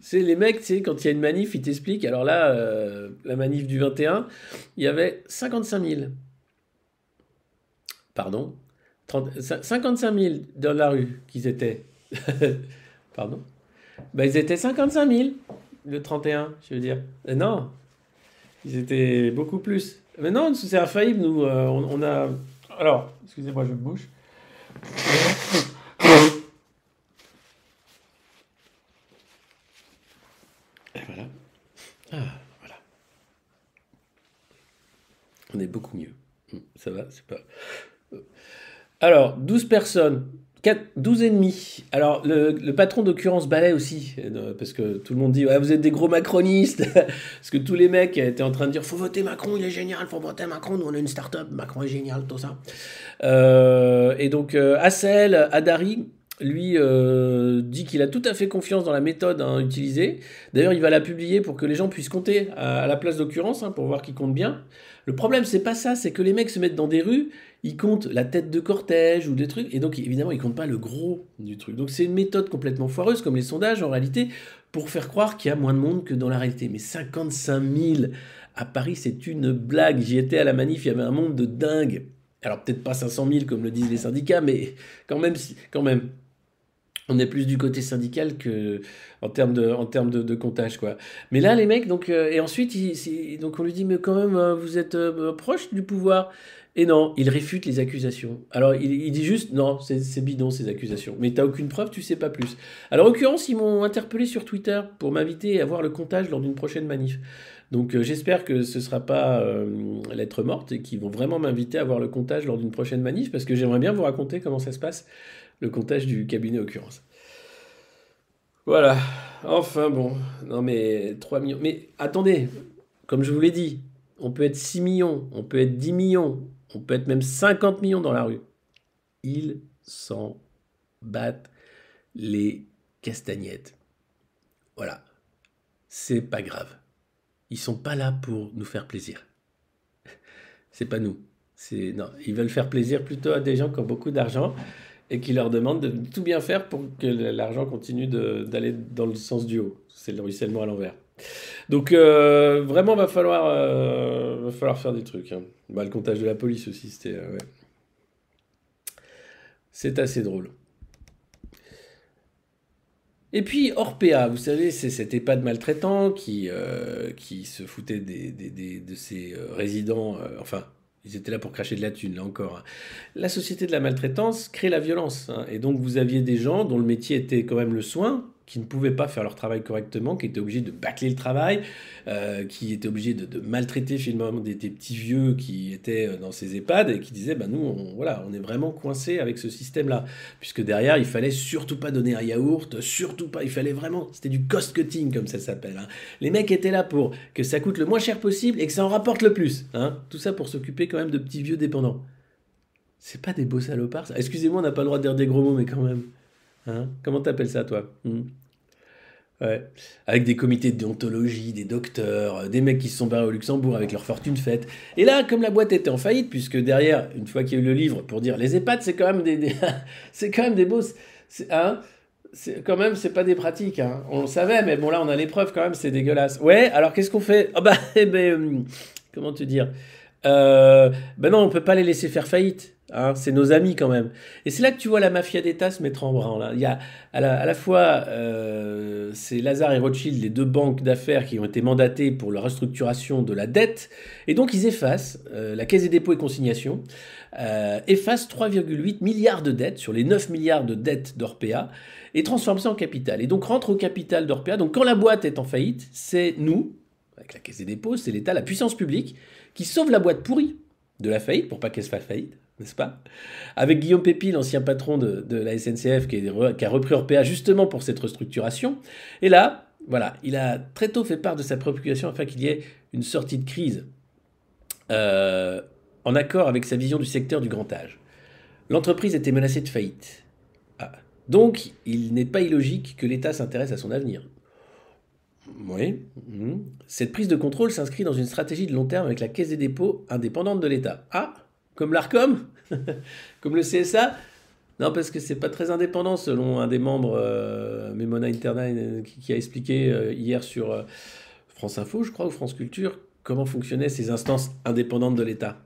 c'est les mecs, quand il y a une manif, ils t'expliquent. Alors là, euh, la manif du 21, il y avait 55 000. Pardon? 30 cin- 55 000 dans la rue qu'ils étaient. Pardon? Ben, ils étaient 55 000 le 31, je veux dire. Euh, non, ils étaient beaucoup plus. Mais non, c'est infaillible, nous. euh, on, a. Alors, excusez-moi, je me bouche. Et voilà. Ah, voilà. On est beaucoup mieux. Hum, Ça va, c'est pas. Alors, 12 personnes. 4, 12 ennemis. Alors, le, patron d'occurrence Ballet aussi, euh, parce que tout le monde dit vous êtes des gros macronistes. parce que tous les mecs étaient en train de dire faut voter Macron, il est génial, faut voter Macron, nous on a une start-up, Macron est génial, tout ça. Euh, et donc, euh, Adari, lui dit qu'il a tout à fait confiance dans la méthode hein, utilisée. D'ailleurs, il va la publier pour que les gens puissent compter à, la place d'occurrence, hein, pour voir qu'ils comptent bien. Le problème, c'est pas ça, c'est que les mecs se mettent dans des rues, ils comptent la tête de cortège ou des trucs, et donc évidemment, ils comptent pas le gros du truc. Donc c'est une méthode complètement foireuse, comme les sondages en réalité, pour faire croire qu'il y a moins de monde que dans la réalité. Mais 55 000 à Paris, c'est une blague. J'y étais à la manif, il y avait un monde de dingue. Alors peut-être pas 500 000 comme le disent les syndicats, mais quand même, quand même on est plus du côté syndical que en termes de comptage. Mais là les mecs donc euh, et ensuite on lui dit mais quand même euh, vous êtes euh, proche du pouvoir et non il réfute les accusations. Alors il, dit juste non c'est bidon ces accusations. Mais t'as aucune preuve tu sais pas plus. Alors en l'occurrence ils m'ont interpellé sur Twitter pour m'inviter à voir le comptage lors d'une prochaine manif. Donc j'espère que ce sera pas lettre morte et qu'ils vont vraiment m'inviter à voir le comptage lors d'une prochaine manif parce que j'aimerais bien vous raconter comment ça se passe le comptage du cabinet occurrence. Voilà. Enfin bon. Non mais 3 millions. Mais attendez, comme je vous l'ai dit, on peut être 6 millions, on peut être 10 millions, on peut être même 50 millions dans la rue. Ils s'en battent les castagnettes. Voilà. C'est pas grave. Ils sont pas là pour nous faire plaisir. C'est pas nous. C'est ils veulent faire plaisir plutôt à des gens qui ont beaucoup d'argent et qui leur demande de tout bien faire pour que l'argent continue d'aller dans le sens du haut. C'est le ruissellement à l'envers. Donc euh, vraiment, va falloir, euh, va falloir faire des trucs. Hein. Bah, le comptage de la police aussi, c'était. Euh, c'est assez drôle. Et puis Orpea, vous savez, c'est cet EHPAD maltraitant qui, qui se foutait des, des, de ses résidents, enfin ils étaient là pour cracher de la thune, là encore. Hein. La société de la maltraitance crée la violence. Hein. Et donc, vous aviez des gens dont le métier était quand même le soin, qui ne pouvaient pas faire leur travail correctement, qui étaient obligés de bâcler le travail, euh, qui étaient obligés de, maltraiter finalement des, petits vieux qui étaient euh, dans ces EHPAD et qui disaient bah, nous, on, voilà, on est vraiment coincés avec ce système-là. Puisque derrière, il fallait surtout pas donner un yaourt, surtout pas, il fallait vraiment, c'était du cost cutting comme ça s'appelle. Hein. Les mecs étaient là pour que ça coûte le moins cher possible et que ça en rapporte le plus. Hein. Tout ça pour s'occuper quand même de petits vieux dépendants. C'est pas des beaux salopards, ça. Excusez-moi, on n'a pas le droit de dire des gros mots, mais quand même. Hein? Comment t'appelles ça, toi? Hmm? Ouais. Avec des comités de déontologie, des docteurs, euh, des mecs qui se sont barrés au Luxembourg avec leur fortune faite. Et là, comme la boîte était en faillite, puisque derrière, une fois qu'il y a eu le livre pour dire les EHPAD, c'est quand même des, c'est quand même des beaux, hein, quand même c'est pas des pratiques. Hein. On le savait, mais bon là on a les preuves quand même, c'est dégueulasse. Ouais, alors qu'est-ce qu'on fait? Oh, bah, eh ben, euh, comment te dire? Euh, Ben non, on peut pas les laisser faire faillite. Hein, c'est nos amis quand même. Et c'est là que tu vois la mafia d'État se mettre en branle. Il y a à la, fois, euh, c'est Lazare et Rothschild, les deux banques d'affaires qui ont été mandatées pour la restructuration de la dette. Et donc ils effacent, euh, la Caisse des dépôts et consignations, euh, efface 3,8 milliards de dettes sur les 9 milliards de dettes d'Orpea et transforme ça en capital. Et donc rentre au capital d'Orpea. Donc quand la boîte est en faillite, c'est nous, avec la Caisse des dépôts, c'est l'État, la puissance publique, qui sauve la boîte pourrie de la faillite pour pas qu'elle se fasse faillite n'est-ce pas? Avec Guillaume Pépi, l'ancien patron de, la SNCF, qui, a repris Orpea justement pour cette restructuration. Et là, voilà, il a très tôt fait part de sa préoccupation afin qu'il y ait une sortie de crise euh, en accord avec sa vision du secteur du grand âge. L'entreprise était menacée de faillite. Ah. Donc, il n'est pas illogique que l'État s'intéresse à son avenir. Oui. Mhm. Cette prise de contrôle s'inscrit dans une stratégie de long terme avec la Caisse des dépôts indépendante de l'État. Ah comme l'ARCOM Comme le CSA Non, parce que c'est pas très indépendant selon un des membres, euh, Memona Interna, euh, qui, a expliqué euh, hier sur France Info, je crois, ou France Culture, comment fonctionnaient ces instances indépendantes de l'État.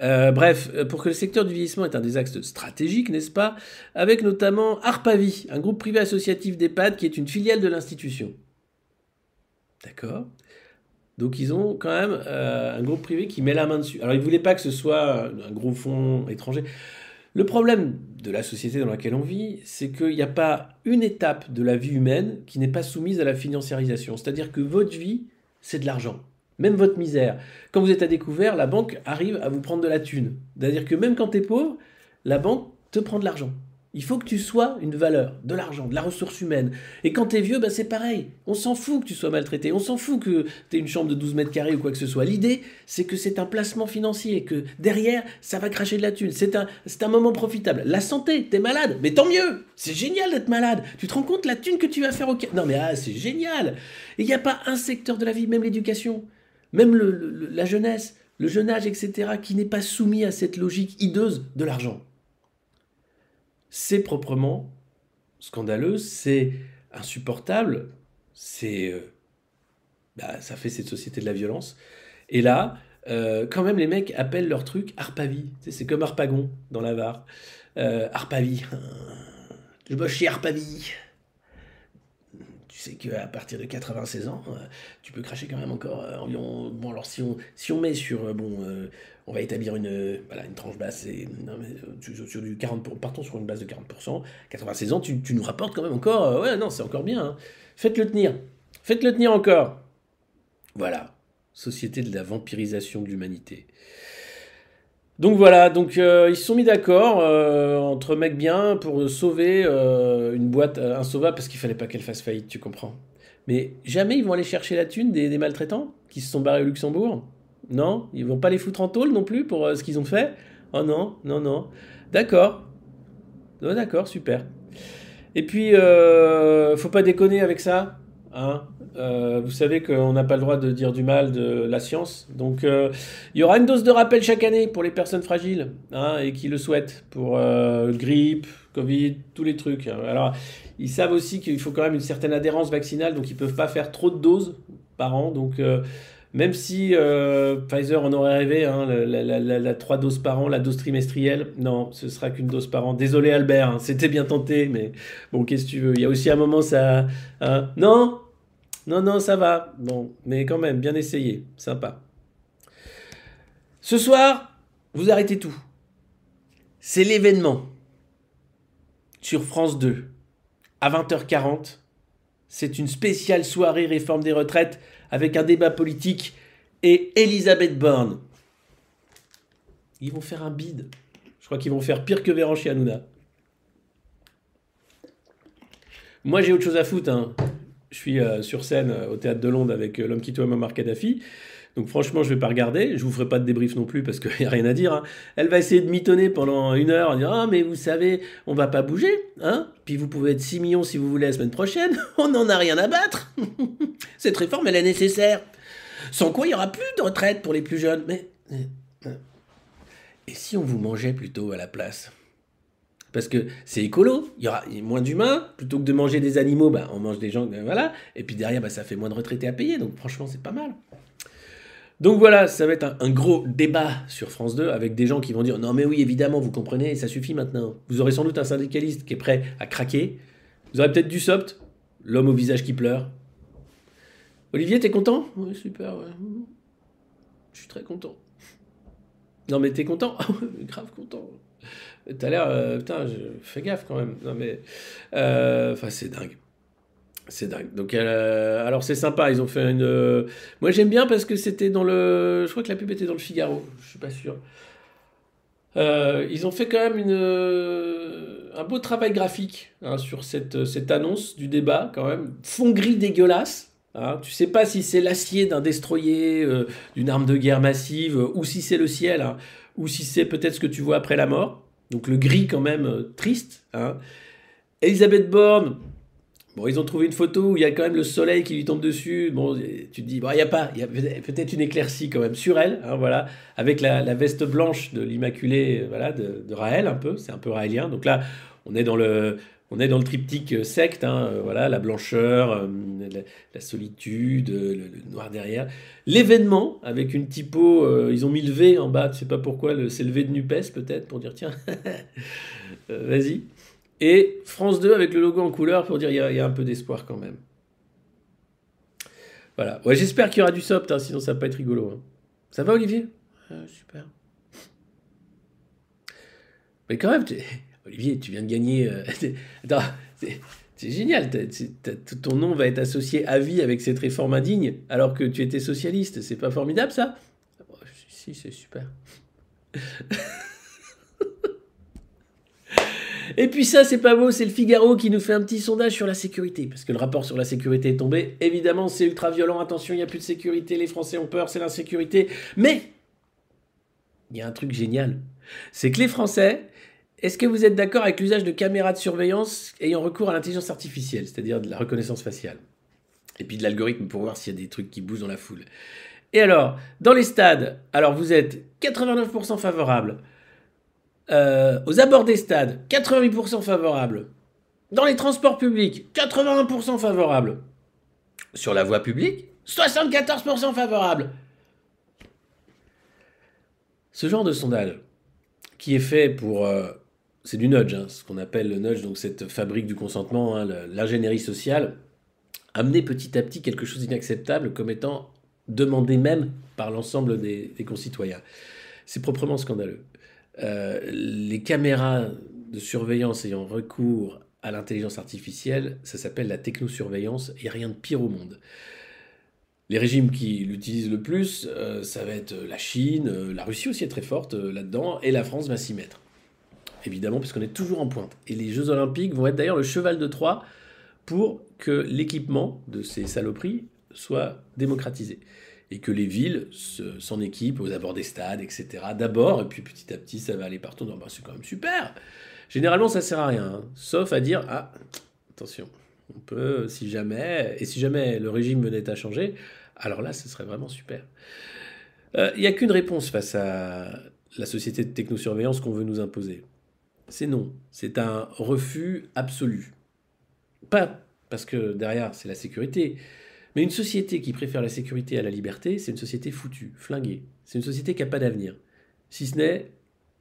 bref, pour que le secteur du vieillissement est un des axes stratégiques, n'est-ce pas Avec notamment Arpavi, un groupe privé associatif d'EHPAD qui est une filiale de l'institution. D'accord donc ils ont quand même euh, un groupe privé qui met la main dessus. Alors ils ne voulaient pas que ce soit un gros fonds étranger. Le problème de la société dans laquelle on vit, c'est qu'il n'y a pas une étape de la vie humaine qui n'est pas soumise à la financiarisation. C'est-à-dire que votre vie, c'est de l'argent. Même votre misère. Quand vous êtes à découvert, la banque arrive à vous prendre de la thune. C'est-à-dire que même quand tu es pauvre, la banque te prend de l'argent. Il faut que tu sois une valeur, de l'argent, de la ressource humaine. Et quand tu es vieux, bah, c'est pareil. On s'en fout que tu sois maltraité. On s'en fout que tu aies une chambre de 12 mètres carrés ou quoi que ce soit. L'idée, c'est que c'est un placement financier, que derrière, ça va cracher de la thune. C'est un, moment profitable. La santé, tu es malade, mais tant mieux. C'est génial d'être malade. Tu te rends compte la thune que tu vas faire au... Non mais ah, c'est génial. Et il n'y a pas un secteur de la vie, même l'éducation, même la jeunesse, le jeune âge, etc., qui n'est pas soumis à cette logique hideuse de l'argent c'est proprement scandaleux, c'est insupportable, c'est euh, bah, ça fait cette société de la violence. Et là, euh, quand même, les mecs appellent leur truc Arpavi. C'est comme Arpagon dans la Var. Euh, Arpavi. Je bosse chez Arpavi. Tu sais qu'à partir de 96 ans, tu peux cracher quand même encore environ. Bon, alors si on, si on met sur. bon, on va établir une, tranche basse, euh, sur du 40%, partons sur une base de 40%, 96 ans, tu, nous rapportes quand même encore, euh, ouais, non, c'est encore bien, hein. faites-le tenir, faites-le tenir encore. Voilà, société de la vampirisation de l'humanité. Donc voilà, donc euh, ils se sont mis d'accord entre mecs bien pour sauver une boîte insauvable parce qu'il fallait pas qu'elle fasse faillite, tu comprends. Mais jamais ils vont aller chercher la thune des maltraitants qui se sont barrés au Luxembourg? Non? Ils vont pas les foutre en tôle non plus pour euh, ce qu'ils ont fait? Oh non, non, non. D'accord. D'accord, super. Et puis, euh, faut pas déconner avec ça. Hein euh, vous savez qu'on n'a pas le droit de dire du mal de la science. Donc, euh, il y aura une dose de rappel chaque année pour les personnes fragiles hein, et qui le souhaitent, pour grippe, Covid, tous les trucs. Alors, ils savent aussi qu'il faut quand même une certaine adhérence vaccinale, donc ils peuvent pas faire trop de doses par an. Donc, même si euh, Pfizer en aurait rêvé, hein, la, 3 doses par an, la dose trimestrielle, non, ce sera qu'une dose par an. Désolé Albert, hein, c'était bien tenté, mais bon, qu'est-ce que tu veux Il y a aussi un moment, ça... Hein, non Non, non, ça va. Bon, mais quand même, bien essayé. Sympa. Ce soir, vous arrêtez tout. C'est l'événement. Sur France 2, à 20h40, c'est une spéciale soirée réforme des retraites avec un débat politique et Elisabeth Borne. Ils vont faire un bide. Je crois qu'ils vont faire pire que Véran Hanouna. Moi, j'ai autre chose à foutre. Hein. Je suis euh, sur scène euh, au théâtre de Londres avec euh, l'homme qui tue Muammar Kadhafi. Donc franchement, je vais pas regarder. Je vous ferai pas de débrief non plus parce qu'il n'y a rien à dire. Hein. Elle va essayer de mitonner pendant une heure en disant Ah, mais vous savez, on va pas bouger. Hein Puis vous pouvez être 6 millions si vous voulez la semaine prochaine. On n'en a rien à battre. Cette réforme, elle est nécessaire. Sans quoi, il n'y aura plus de retraite pour les plus jeunes. Mais. Et si on vous mangeait plutôt à la place? Parce que c'est écolo, il y aura moins d'humains, plutôt que de manger des animaux, bah, on mange des gens, voilà, et puis derrière, bah, ça fait moins de retraités à payer, donc franchement, c'est pas mal. Donc voilà, ça va être un, gros débat sur France 2 avec des gens qui vont dire non mais oui évidemment vous comprenez ça suffit maintenant. Vous aurez sans doute un syndicaliste qui est prêt à craquer. Vous aurez peut-être du soft, l'homme au visage qui pleure, Olivier, t'es content? Oui, super, ouais. Je suis très content. Non, mais t'es content? Ah grave content. T'as l'air. Euh, putain, je... fais gaffe quand même. Non, mais. Euh, enfin, c'est dingue. C'est dingue. Donc, euh, alors c'est sympa. Ils ont fait une. Moi, j'aime bien parce que c'était dans le. Je crois que la pub était dans le Figaro. Je suis pas sûr. ils ont fait quand même une, un beau travail graphique hein, sur cette, cette annonce du débat, quand même. Fond gris dégueulasse. Hein, tu sais pas si c'est l'acier d'un destroyer, euh, d'une arme de guerre massive, euh, ou si c'est le ciel, hein, ou si c'est peut-être ce que tu vois après la mort. Donc le gris quand même euh, triste. Hein. Elisabeth Borne, bon, ils ont trouvé une photo où il y a quand même le soleil qui lui tombe dessus. Bon, tu te dis, bon, il y a pas, il y a peut-être une éclaircie quand même sur elle, voilà, avec la, veste blanche de l'Immaculée, voilà, de, de Raël un peu, c'est un peu raélien. Donc là, on est dans le, on est dans le triptyque euh, secte, hein, euh, voilà, la blancheur, euh, la, solitude, le, noir derrière. L'événement, avec une typo, ils ont mis le V en bas, tu sais pas pourquoi, c'est le V de NUPES peut-être, pour dire tiens, vas-y. Et France 2 avec le logo en couleur pour dire il y, a un peu d'espoir quand même. Voilà. Ouais, j'espère qu'il y aura du soft, hein, sinon ça va pas être rigolo. Hein. Ça va Olivier? Super. Mais quand même, Olivier, tu viens de gagner. Euh, attends, c'est génial. ton nom va être associé à vie avec cette réforme indigne, alors que tu étais socialiste. C'est pas formidable, ça? Si, c'est super. Et puis ça, c'est pas beau, c'est le Figaro qui nous fait un petit sondage sur la sécurité. Parce que le rapport sur la sécurité est tombé. Évidemment, c'est ultra violent. Attention, il n'y a plus de sécurité. Les Français ont peur, c'est l'insécurité. Mais il y a un truc génial. C'est que les Français, est-ce que vous êtes d'accord avec l'usage de caméras de surveillance ayant recours à l'intelligence artificielle, c'est-à-dire de la reconnaissance faciale? Et puis de l'algorithme pour voir s'il y a des trucs qui bougent dans la foule. Et alors, dans les stades, alors vous êtes 89% favorable. Euh, aux abords des stades, 88% favorable. Dans les transports publics, 81% favorable. Sur la voie publique, 74% favorable. Ce genre de sondage, qui est fait pour... euh, c'est du nudge, hein, ce qu'on appelle le nudge, donc cette fabrique du consentement, hein, l'ingénierie sociale, amener petit à petit quelque chose d'inacceptable comme étant demandé même par l'ensemble des, des concitoyens. C'est proprement scandaleux. Euh, les caméras de surveillance ayant recours à l'intelligence artificielle, ça s'appelle la technosurveillance, il n'y a rien de pire au monde. Les régimes qui l'utilisent le plus, euh, ça va être la Chine, euh, la Russie aussi est très forte là-dedans, et la France va s'y mettre. Évidemment, puisqu'on est toujours en pointe. Et les Jeux Olympiques vont être d'ailleurs le cheval de Troie pour que l'équipement de ces saloperies soit démocratisé. Et que les villes se- s'en équipent aux abords des stades, etc. D'abord, et puis petit à petit, ça va aller partout. Bah, c'est quand même super Généralement, ça sert à rien, hein. sauf à dire Ah, attention, on peut, si jamais, et si jamais le régime venait à changer, alors là, ce serait vraiment super. Euh, Il n'y a qu'une réponse face à la société de technosurveillance qu'on veut nous imposer. C'est non. C'est un refus absolu. Pas parce que derrière, c'est la sécurité. Mais une société qui préfère la sécurité à la liberté, c'est une société foutue, flinguée. C'est une société qui n'a pas d'avenir. Si ce n'est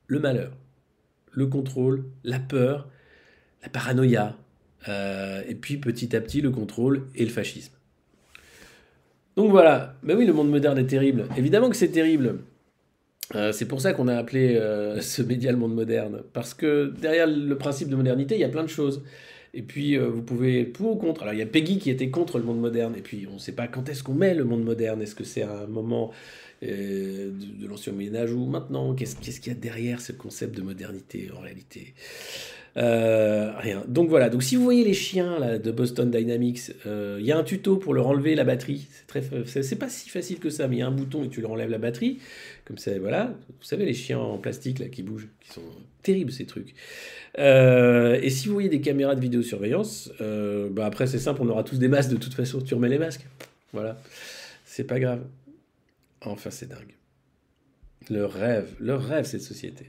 le malheur, le contrôle, la peur, la paranoïa, euh, et puis petit à petit le contrôle et le fascisme. Donc voilà, ben oui, le monde moderne est terrible. Évidemment que c'est terrible. Euh, c'est pour ça qu'on a appelé euh, ce média le monde moderne. Parce que derrière le principe de modernité, il y a plein de choses. Et puis, euh, vous pouvez pour ou contre. Alors, il y a Peggy qui était contre le monde moderne. Et puis, on ne sait pas quand est-ce qu'on met le monde moderne. Est-ce que c'est un moment euh, de, l'ancien Moyen-Âge ou maintenant? Qu'est-ce qu'il y a derrière ce concept de modernité en réalité? Euh, Rien. Donc voilà. Donc, si vous voyez les chiens de Boston Dynamics, il y a un tuto pour leur enlever la batterie. C'est très, pas si facile que ça, mais il y a un bouton et tu leur enlèves la batterie. Comme ça, voilà. Vous savez, les chiens en plastique là qui bougent, qui sont terribles ces trucs. Euh, et si vous voyez des caméras de vidéosurveillance, euh, bah après c'est simple, on aura tous des masques de toute façon. Tu remets les masques. Voilà. C'est pas grave. Enfin, c'est dingue. Leur rêve, leur rêve, cette société.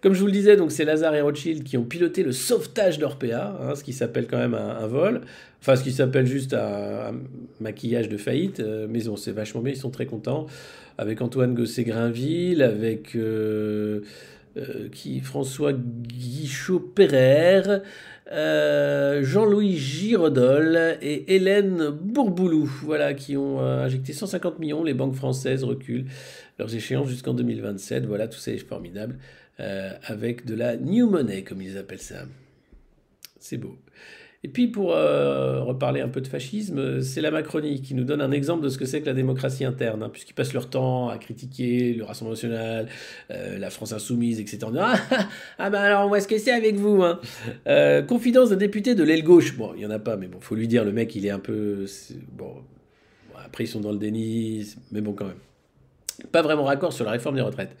Comme je vous le disais, donc c'est Lazare et Rothschild qui ont piloté le sauvetage d'Orpea, hein, ce qui s'appelle quand même un, vol, enfin ce qui s'appelle juste un, maquillage de faillite, euh, mais bon, c'est vachement bien, ils sont très contents, avec Antoine Gosset-Grainville, avec euh, euh, qui, François Guichot-Perrer, euh, Jean-Louis Giraudoll et Hélène Bourboulou, voilà, qui ont euh, injecté 150 millions, les banques françaises reculent leurs échéances jusqu'en 2027, voilà, tout ça est formidable euh, avec de la new money, comme ils appellent ça. C'est beau. Et puis pour euh, reparler un peu de fascisme, c'est la Macronie qui nous donne un exemple de ce que c'est que la démocratie interne, hein, puisqu'ils passent leur temps à critiquer le Rassemblement national, euh, la France insoumise, etc. Ah, ah, ben alors on voit ce que c'est avec vous. Hein. Euh, confidence d'un député de l'aile gauche. Bon, il n'y en a pas, mais bon, faut lui dire, le mec, il est un peu... c'est- Bon, après ils sont dans le déni, mais bon quand même. Pas vraiment raccord sur la réforme des retraites.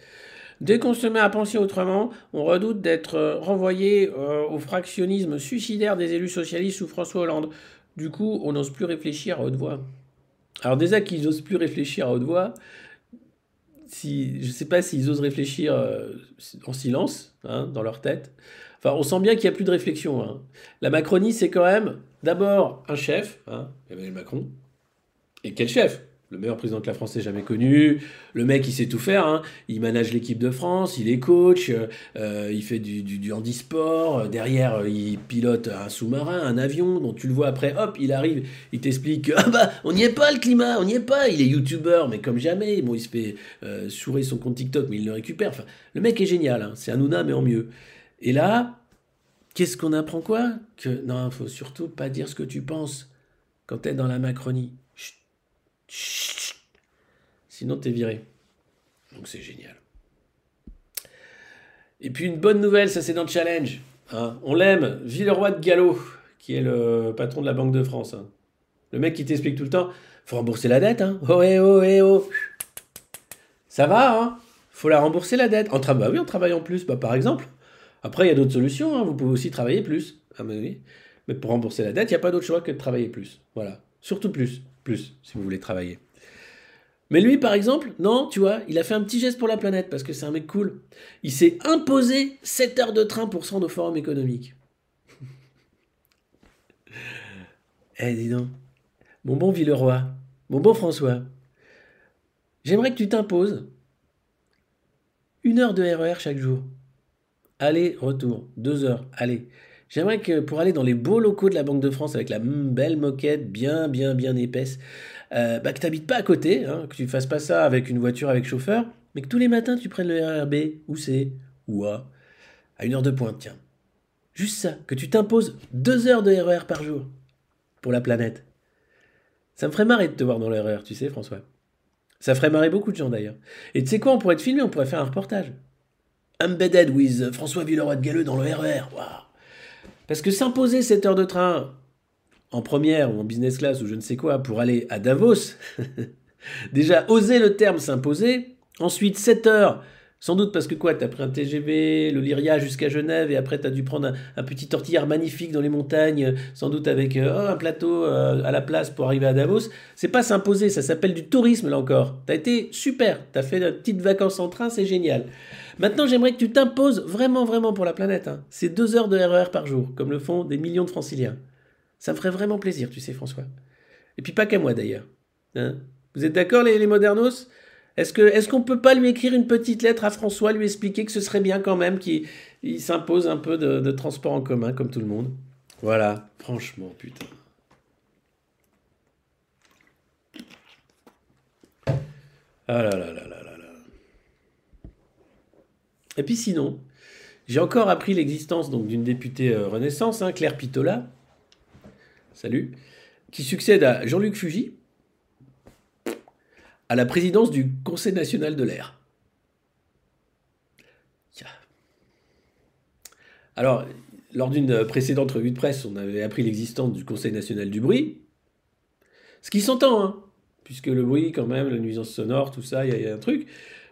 Dès qu'on se met à penser autrement, on redoute d'être euh, renvoyé euh, au fractionnisme suicidaire des élus socialistes sous François Hollande. Du coup, on n'ose plus réfléchir à haute voix. Alors déjà qu'ils n'osent plus réfléchir à haute voix, si, je ne sais pas s'ils osent réfléchir euh, en silence, hein, dans leur tête. Enfin, on sent bien qu'il n'y a plus de réflexion. hein. La Macronie, c'est quand même d'abord un chef, hein, Emmanuel Macron. Et quel chef? Le meilleur président que la France ait jamais connu. Le mec, il sait tout faire. hein. Il manage l'équipe de France, il est coach, euh, il fait du, du, handisport. Derrière, euh, il pilote un sous-marin, un avion, dont tu le vois après, hop, il arrive, il t'explique que, ah bah, on n'y est pas le climat, on n'y est pas. Il est youtubeur, mais comme jamais. Bon, il se fait euh, sourer son compte TikTok, mais il le récupère. Le mec est génial. hein. C'est Hanouna, mais en mieux. Et là, qu'est-ce qu'on apprend quoi? Que non, faut surtout pas dire ce que tu penses quand t'es dans la Macronie. Sinon, t'es viré. Donc c'est génial. Et puis une bonne nouvelle, ça c'est dans le challenge. hein. On l'aime. Villeroy de Gallo, qui est le patron de la Banque de France. hein. Le mec qui t'explique tout le temps faut rembourser la dette. Hein. Oh, eh, oh, eh, oh. Ça va, hein Faut la rembourser la dette. En bah oui, en travaillant plus, bah, par exemple. Après, il y a d'autres solutions. hein. Vous pouvez aussi travailler plus. Ah, mais oui. Mais pour rembourser la dette, il n'y a pas d'autre choix que de travailler plus. Voilà. Surtout plus. Plus, si vous voulez travailler. Mais lui, par exemple, non, tu vois, il a fait un petit geste pour la planète parce que c'est un mec cool. Il s'est imposé 7 heures de train pour se rendre au forum économique. Eh, dis donc. Mon bon Villeroy, mon bon François, j'aimerais que tu t'imposes une heure de RER chaque jour. Aller, retour, deux heures, allez. J'aimerais que pour aller dans les beaux locaux de la Banque de France avec la belle moquette bien, bien, bien épaisse, euh, bah, que tu n'habites pas à côté, hein, que tu fasses pas ça avec une voiture avec chauffeur, mais que tous les matins tu prennes le RRB, ou C, ou A, à une heure de pointe, tiens. Juste ça, que tu t'imposes deux heures de RER par jour pour la planète. Ça me ferait marrer de te voir dans le RER, tu sais, François. Ça ferait marrer beaucoup de gens d'ailleurs. Et tu sais quoi, on pourrait te filmer, on pourrait faire un reportage. Embedded with François Villeroy de Galleux dans le RER. Waouh Parce que s'imposer 7 heures de train en première ou en business class ou je ne sais quoi pour aller à Davos, déjà oser le terme s'imposer, ensuite 7 heures, sans doute parce que quoi, t'as pris un TGV, le Lyria jusqu'à Genève et après t'as dû prendre un, petit tortillard magnifique dans les montagnes, sans doute avec euh, oh, un plateau euh, à la place pour arriver à Davos. C'est pas s'imposer, ça s'appelle du tourisme là encore. T'as été super, t'as fait de petites vacances en train, c'est génial. Maintenant, j'aimerais que tu t'imposes vraiment, vraiment pour la planète. Hein. C'est deux heures de RER par jour, comme le font des millions de franciliens. Ça me ferait vraiment plaisir, tu sais, François. Et puis pas qu'à moi d'ailleurs. Hein Vous êtes d'accord, les, modernos? Est-ce que est-ce qu'on peut pas lui écrire une petite lettre à François, lui expliquer que ce serait bien quand même qu'il il s'impose un peu de, de transport en commun, comme tout le monde? Voilà, franchement, putain. Ah là là là là. Et puis sinon, j'ai encore appris l'existence d'une députée euh, Renaissance, hein, Claire Pitola, salut, qui succède à Jean-Luc Fugy à la présidence du Conseil national de l'air. Alors, lors d'une précédente revue de presse, on avait appris l'existence du Conseil national du bruit, ce qui s'entend, hein, puisque le bruit, quand même, la nuisance sonore, tout ça, il y a un truc.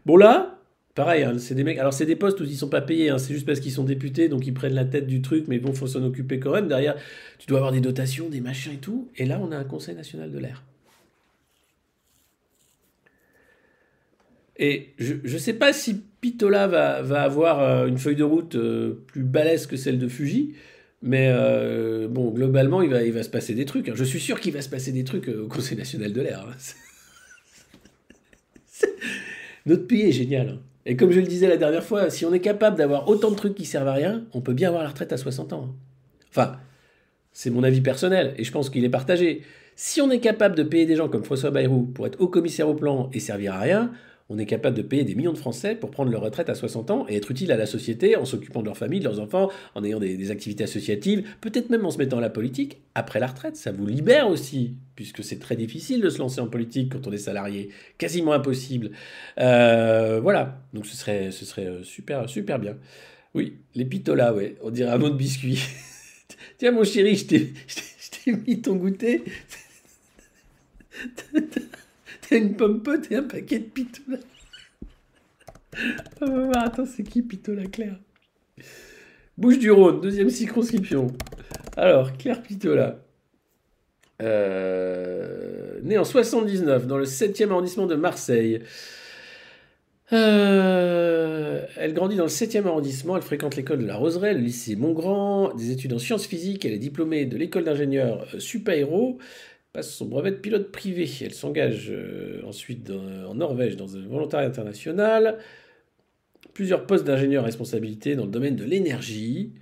Bon là, pareil, hein, c'est des. Alors c'est des postes où ils sont pas payés, hein, c'est juste parce qu'ils sont députés, donc ils prennent la tête du truc, mais bon, faut s'en occuper quand même. Derrière, tu dois avoir des dotations, des machins et tout. Et là, on a un Conseil national de l'air. Et je ne sais pas si Pitola va, avoir euh, une feuille de route euh, plus balèze que celle de Fuji, mais euh, bon, globalement, il va, il se passer des trucs. hein. Je suis sûr qu'il va se passer des trucs au Conseil national de l'air. Notre pays est génial. Et comme je le disais la dernière fois, si on est capable d'avoir autant de trucs qui servent à rien, on peut bien avoir la retraite à 60 ans. hein. Enfin, c'est mon avis personnel, et je pense qu'il est partagé. Si on est capable de payer des gens comme François Bayrou pour être haut commissaire au plan et servir à rien, on est capable de payer des millions de Français pour prendre leur retraite à 60 ans et être utile à la société en s'occupant de leur famille, de leurs enfants, en ayant des, activités associatives, peut-être même en se mettant à la politique après la retraite. Ça vous libère aussi, puisque c'est très difficile de se lancer en politique quand on est salarié, quasiment impossible. Euh, voilà, donc ce serait, ce serait euh, super, super bien. Oui, les pitolas, ouais, on dirait un mot de biscuit. Tiens, mon chéri, je t'ai mis ton goûter. T'as une pomme pote et un paquet de pitolas. On attends, c'est qui Pitola Claire? Bouche du Rhône, deuxième circonscription. Alors, Claire Pitola. Euh, née en 79 dans le 7e arrondissement de Marseille. Euh, elle grandit dans le 7e arrondissement, elle fréquente l'école de la Roseraie, le lycée Montgrand, des études en sciences physiques, elle est diplômée de l'école d'ingénieur euh, Supaéro, passe son brevet de pilote privé. Elle s'engage euh, ensuite en Norvège dans un volontariat international, plusieurs postes d'ingénieur responsabilité dans le domaine de l'énergie,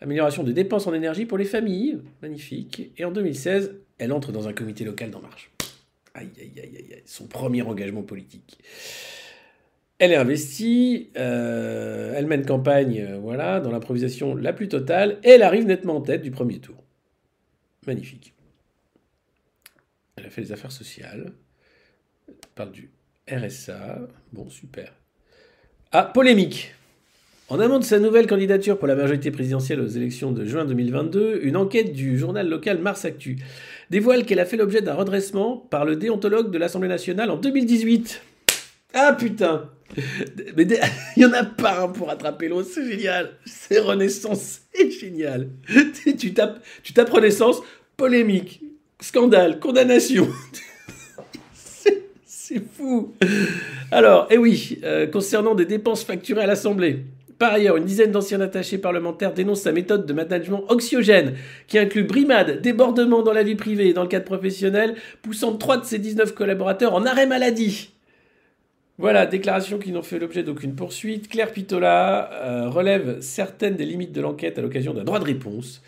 amélioration des dépenses en énergie pour les familles, magnifique, et en 2016, elle entre dans un comité local d'En Marche. Aïe, aïe, aïe, aïe, aïe, son premier engagement politique. Elle est investie, euh, elle mène campagne euh, voilà, dans l'improvisation la plus totale, et elle arrive nettement en tête du premier tour. Magnifique. Elle a fait les affaires sociales, elle parle du RSA, bon, super. Ah, polémique. En amont de sa nouvelle candidature pour la majorité présidentielle aux élections de juin 2022, une enquête du journal local Mars Actu dévoile qu'elle a fait l'objet d'un redressement par le déontologue de l'Assemblée nationale en 2018. Ah putain Mais il y en a pas un pour attraper l'autre, c'est génial. C'est Renaissance, c'est génial. Tu tapes, tu tapes Renaissance, polémique, scandale, condamnation. C'est- fou. Alors, eh oui, euh, concernant des dépenses facturées à l'Assemblée. Par ailleurs, une dizaine d'anciens attachés parlementaires dénoncent sa méthode de management anxiogène, qui inclut brimade, débordement dans la vie privée et dans le cadre professionnel, poussant trois de ses 19 collaborateurs en arrêt maladie. Voilà, déclarations qui n'ont fait l'objet d'aucune poursuite. Claire Pitola euh, relève certaines des limites de l'enquête à l'occasion d'un droit de réponse.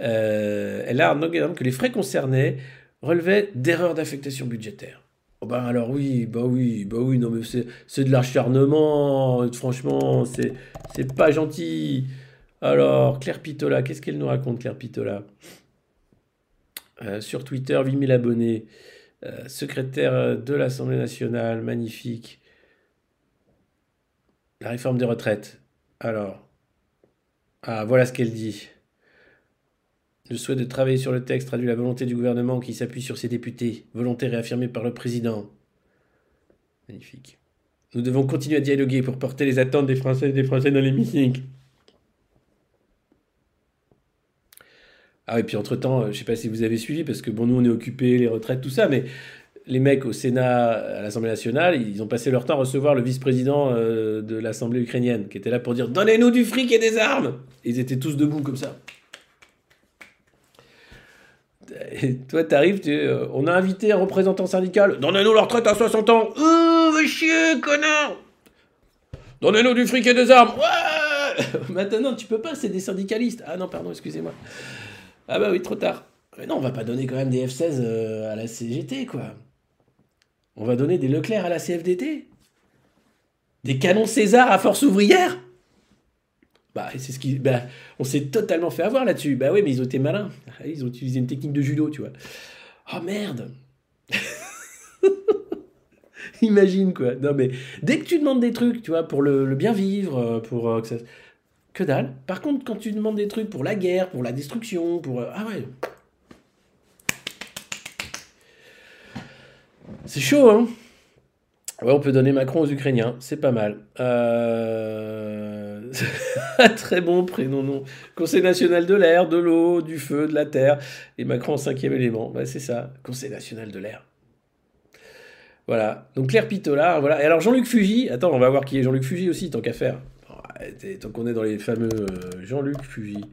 Euh, elle a notamment que les frais concernés relevaient d'erreurs d'affectation budgétaire. Oh bah alors oui, bah oui, bah oui, non mais c'est, de l'acharnement, franchement, c'est, c'est pas gentil. Alors, Claire Pitola, qu'est-ce qu'elle nous raconte, Claire Pitola? Euh, Sur Twitter, 8000 abonnés, euh, secrétaire de l'Assemblée nationale, magnifique. La réforme des retraites. Alors, ah, voilà ce qu'elle dit. Le souhait de travailler sur le texte traduit la volonté du gouvernement qui s'appuie sur ses députés, volonté réaffirmée par le président. Magnifique. Nous devons continuer à dialoguer pour porter les attentes des Français et des Français dans l'hémicycle. Ah et puis entre-temps, euh, je sais pas si vous avez suivi, parce que bon, nous on est occupés, les retraites, tout ça, mais les mecs au Sénat, à l'Assemblée nationale, ils ont passé leur temps à recevoir le vice-président euh, de l'Assemblée ukrainienne, qui était là pour dire « Donnez-nous du fric et des armes !» Ils étaient tous debout comme ça. Toi, t'arrives, euh, on a invité un représentant syndical. Donnez-nous la retraite à 60 ans. Oh, va chier, connard Donnez-nous du fric et des armes. Maintenant, tu peux pas, c'est des syndicalistes. Ah non, pardon, excusez-moi. Ah bah oui, trop tard. Mais non, on va pas donner quand même des F-16 euh, à la CGT, quoi. On va donner des Leclerc à la CFDT. Des canons César à Force ouvrière. Bah. Bah, on s'est totalement fait avoir là-dessus. Bah oui, mais ils ont été malins. Ah, Ils ont utilisé une technique de judo, tu vois. Oh merde Imagine quoi. Non mais dès que tu demandes des trucs, tu vois, pour le, le bien vivre, euh, pour euh, que ça. Que dalle. Par contre, quand tu demandes des trucs pour la guerre, pour la destruction, pour. euh, Ah ouais. C'est chaud, hein Ouais, on peut donner Macron aux Ukrainiens, c'est pas mal. Euh... Très bon prénom, non. Conseil national de l'air, de l'eau, du feu, de la terre. Et Macron cinquième élément. Ouais, c'est ça, Conseil national de l'air. Voilà. Donc Claire Pitola, voilà. Et alors Jean-Luc Fugy, attends, on va voir qui est Jean-Luc Fugy aussi, tant qu'à faire. Tant qu'on est dans les fameux euh, Jean-Luc Fugy.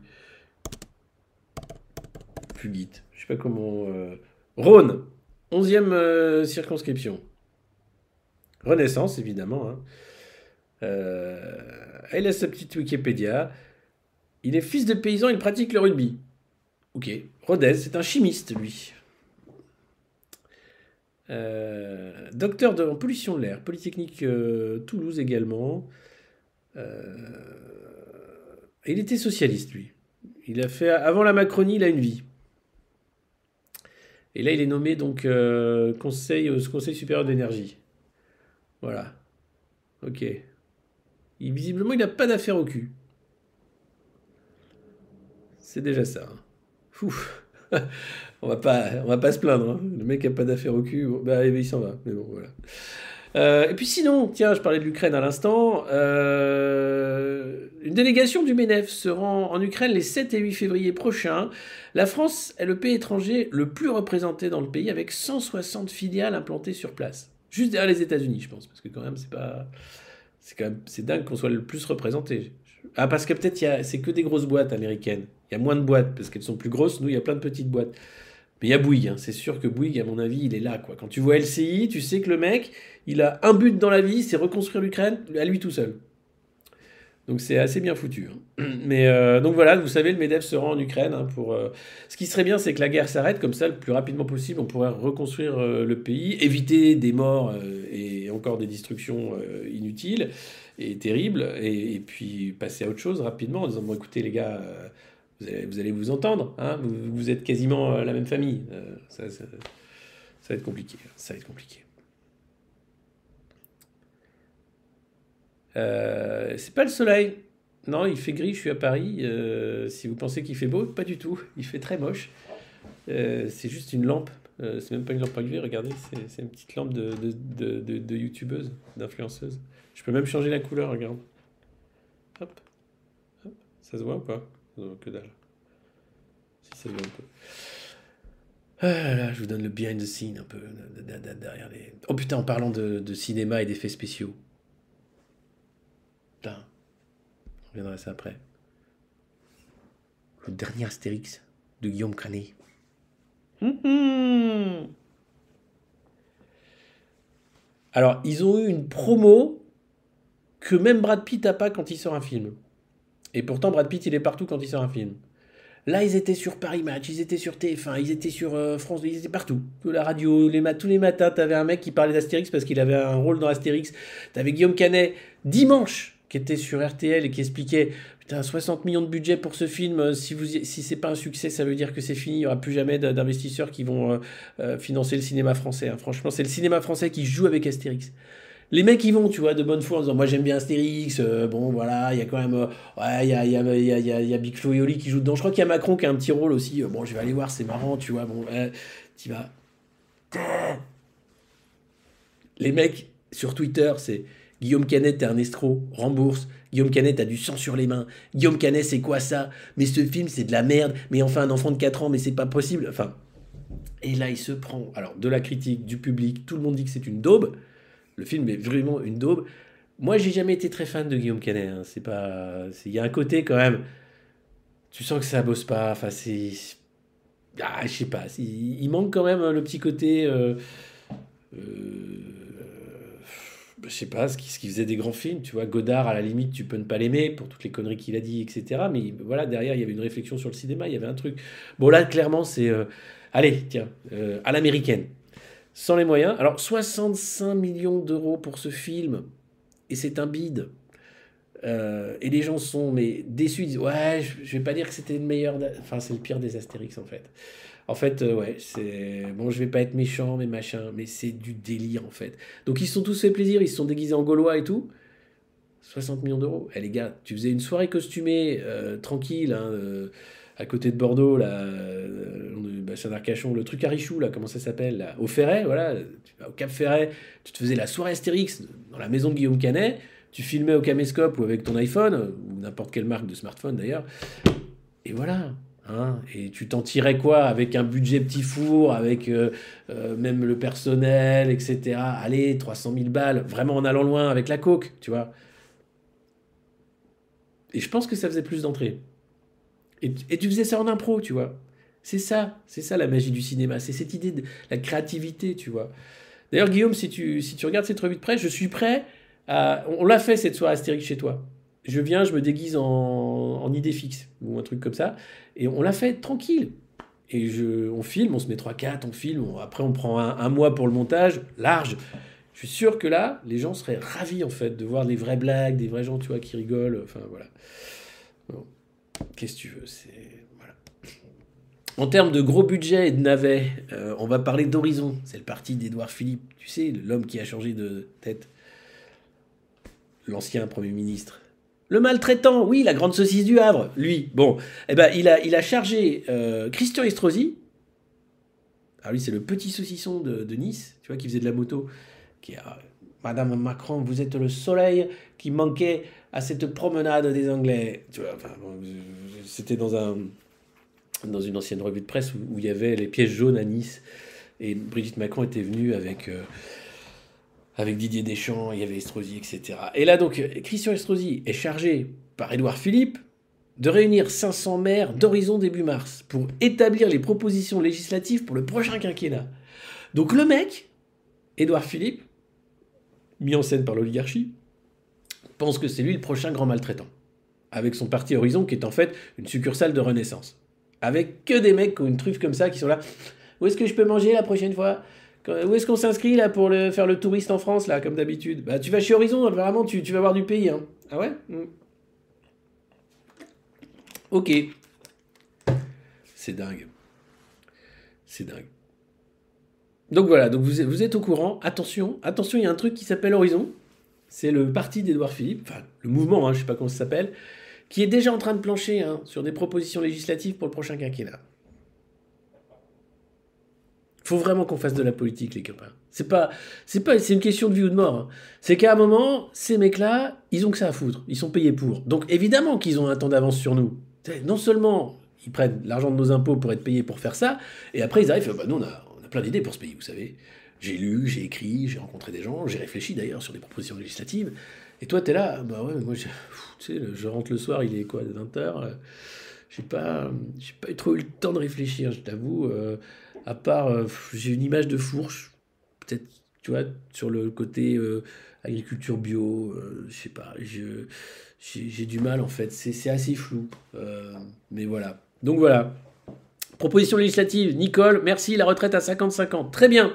Fugit, je sais pas comment. euh, Rhône, 11e euh, circonscription. Renaissance, évidemment. Hein. Euh, elle a sa petite Wikipédia. Il est fils de paysan, il pratique le rugby. Ok. Rodez, c'est un chimiste, lui. Euh, docteur en pollution de l'air, Polytechnique euh, Toulouse également. Il était socialiste, lui. Il a fait, avant la Macronie, il a une vie. Et là, il est nommé donc conseil, Conseil supérieur d'énergie. Voilà. Ok. Visiblement, il n'a pas d'affaire au cul. C'est déjà ça. hein. On va pas, on va pas se plaindre. hein. Le mec a pas d'affaire au cul. Bah, il s'en va. Mais bon, voilà. Euh, et puis sinon, tiens, je parlais de l'Ukraine à l'instant. euh, une délégation du MENEF se rend en Ukraine les 7 et 8 février prochains. La France est le pays étranger le plus représenté dans le pays avec 160 filiales implantées sur place. Juste derrière les États-Unis, je pense, parce que quand même, c'est pas. C'est quand même c'est dingue qu'on soit le plus représenté. Ah, parce que peut-être c'est que des grosses boîtes américaines. Il y a moins de boîtes parce qu'elles sont plus grosses. Nous, il y a plein de petites boîtes. Mais il y a Bouygues, hein. c'est sûr que Bouygues, à mon avis, il est là. Quoi. Quand tu vois LCI, tu sais que le mec, il a un but dans la vie, c'est reconstruire l'Ukraine à lui tout seul. Donc c'est assez bien foutu. hein. Mais euh, donc voilà, vous savez, le MEDEF se rend en Ukraine. hein, pour, euh, Ce qui serait bien, c'est que la guerre s'arrête, comme ça, le plus rapidement possible, on pourrait reconstruire euh, le pays, éviter des morts et encore des destructions inutiles et terribles, et, puis passer à autre chose rapidement en disant, bon écoutez les gars, vous, allez, vous entendre, hein, vous, êtes quasiment la même famille. Ça- ça va être compliqué. Ça va être compliqué. Euh, c'est pas le soleil. Non, il fait gris, je suis à Paris. Euh, si vous pensez qu'il fait beau, pas du tout. Il fait très moche. Euh, c'est juste une lampe. C'est même pas une lampe à UV, regardez. C'est, une petite lampe de, de, youtubeuse, d'influenceuse. Je peux même changer la couleur, regarde. Hop. Hop. Ça se voit ou pas? Que dalle. Si ça se voit un peu. Ah là là, je vous donne le behind the scene un peu de- de- de- derrière les. Oh putain, en parlant de cinéma et d'effets spéciaux. On reviendra à ça après. Le dernier Astérix de Guillaume Canet. Mhm. Alors, ils ont eu une promo que même Brad Pitt n'a pas quand il sort un film. Et pourtant, Brad Pitt, il est partout quand il sort un film. Là, ils étaient sur Paris Match, ils étaient sur TF1, ils étaient sur euh, France, ils étaient partout. La radio, tous les matins, t'avais un mec qui parlait d'Astérix parce qu'il avait un rôle dans Astérix. T'avais Guillaume Canet, dimanche, qui était sur RTL et qui expliquait Putain, 60 millions de budget pour ce film, euh, si, vous, y- si c'est pas un succès, ça veut dire que c'est fini, il n'y aura plus jamais d'investisseurs qui vont euh, euh, financer le cinéma français. hein. Franchement, c'est le cinéma français qui joue avec Astérix. Les mecs, ils vont, tu vois, de bonne foi en disant Moi, j'aime bien Astérix, bon, voilà, il y a quand même. ouais, il y a, y, a, y, y a- y Big Flo et Oli qui jouent dedans. Je crois qu'il y a Macron qui a un petit rôle aussi. Bon, je vais aller voir, c'est marrant, tu vois, bon, tu vas. Les mecs, sur Twitter, c'est Guillaume Canet, t'es un escroc, rembourse. Guillaume Canet, t'as du sang sur les mains. Guillaume Canet, c'est quoi ça? Mais ce film, c'est de la merde. Mais enfin, un enfant de 4 ans, mais c'est pas possible. Enfin. Et là, il se prend, alors, de la critique, du public, tout le monde dit que c'est une daube. Le film est vraiment une daube. Moi, j'ai jamais été très fan de Guillaume Canet. hein. C'est pas. Il y a un côté quand même. Tu sens que ça bosse pas. Enfin, c'est. Ah, je sais pas. Il manque quand même le petit côté. euh, euh, je sais pas, ce qui, faisait des grands films, tu vois, Godard, à la limite, tu peux ne pas l'aimer pour toutes les conneries qu'il a dit, etc. Mais voilà, derrière, il y avait une réflexion sur le cinéma, il y avait un truc. Bon, là, clairement, c'est. euh, allez, tiens, euh, à l'américaine. Sans les moyens. Alors, 65 millions d'euros pour ce film, et c'est un bide. Euh, et les gens sont mais déçus, ils disent ouais, je, je vais pas dire que c'était le meilleur, enfin c'est le pire des Astérix en fait. En fait, euh, ouais, c'est bon, je vais pas être méchant, mais machin, mais c'est du délire en fait. Donc ils se sont tous fait plaisir, ils se sont déguisés en gaulois et tout. 60 millions d'euros. Eh les gars, tu faisais une soirée costumée euh, tranquille hein, euh, à côté de Bordeaux, là, bassin d'Arcachon, le truc à Richou, là, comment ça s'appelle Au Ferret, voilà, au Cap Ferret, tu te faisais la soirée Astérix dans la maison de Guillaume Canet, tu filmais au caméscope ou avec ton iPhone, ou n'importe quelle marque de smartphone d'ailleurs, et voilà. Hein, et tu t'en tirais quoi avec un budget petit four, avec euh, euh, même le personnel, etc. Allez, 300 000 balles, vraiment en allant loin avec la coke, tu vois. Et je pense que ça faisait plus d'entrées. Et, tu faisais ça en impro, tu vois. C'est ça, c'est ça la magie du cinéma, c'est cette idée de la créativité, tu vois. D'ailleurs, Guillaume, si tu, si tu regardes cette revue de presse, je suis prêt à... On l'a fait cette soirée Astérix chez toi. Je viens, je me déguise en, idée fixe, ou un truc comme ça, et on l'a fait tranquille. Et je, on filme, on se met 3-4, on filme, après on prend un, mois pour le montage, large. Je suis sûr que là, les gens seraient ravis en fait de voir des vraies blagues, des vrais gens, tu vois, qui rigolent. Enfin voilà. Qu'est-ce que tu veux. En termes de gros budget et de navets, euh, on va parler d'Horizon. C'est le parti d'Édouard Philippe. Tu sais, l'homme qui a changé de tête. L'ancien Premier ministre. Le maltraitant, oui, la grande saucisse du Havre, lui. Bon, eh ben, il, a, il a chargé euh, Christian Estrosi. Alors lui, c'est le petit saucisson de, Nice, tu vois, qui faisait de la moto. Qui a, Madame Macron, vous êtes le soleil qui manquait à cette promenade des Anglais. Tu vois, c'était dans, un, dans une ancienne revue de presse où, il y avait les pièges jaunes à Nice. Et Brigitte Macron était venue avec, euh, avec Didier Deschamps, il y avait Estrosi, etc. Et là, donc, Christian Estrosi est chargé par Édouard Philippe de réunir 500 maires d'horizon début mars pour établir les propositions législatives pour le prochain quinquennat. Donc le mec, Édouard Philippe, mis en scène par l'oligarchie, pense que c'est lui le prochain grand maltraitant. Avec son parti Horizon, qui est en fait une succursale de Renaissance. Avec que des mecs qui ont une truffe comme ça, qui sont là. Où est-ce que je peux manger la prochaine fois? Où est-ce qu'on s'inscrit là pour le- faire le touriste en France, là, comme d'habitude? Bah, tu vas chez Horizon, vraiment, tu, tu vas voir du pays. Hein. Ah ouais? Hmm. Ok. C'est dingue. C'est dingue. Donc voilà, donc vous êtes, vous êtes au courant. Attention, attention, il y a un truc qui s'appelle Horizon. C'est le parti d'Édouard Philippe, enfin le mouvement, hein, je sais pas comment ça s'appelle, qui est déjà en train de plancher hein, sur des propositions législatives pour le prochain quinquennat. Faut vraiment qu'on fasse de la politique, les copains. C'est pas, c'est pas, c'est une question de vie ou de mort. hein. C'est qu'à un moment, ces mecs-là, ils ont que ça à foutre. Ils sont payés pour. Donc évidemment qu'ils ont un temps d'avance sur nous. Non seulement ils prennent l'argent de nos impôts pour être payés pour faire ça, et après ils arrivent, bah, nous on a, on a plein d'idées pour ce pays, vous savez. J'ai lu, j'ai écrit, j'ai rencontré des gens, j'ai réfléchi d'ailleurs sur des propositions législatives. Et toi, t'es là, bah ouais, moi, je, tu sais, je rentre le soir, il est quoi, 20h J'ai pas, j'ai pas eu trop eu le temps de réfléchir, je t'avoue. euh, à part, euh, j'ai une image de fourche, peut-être, tu vois, sur le côté euh, agriculture bio, euh, je sais pas, j'ai du mal en fait, c'est assez flou. Euh, mais voilà. Donc voilà. Proposition législative, Nicole, merci, la retraite à 50-50. Très bien.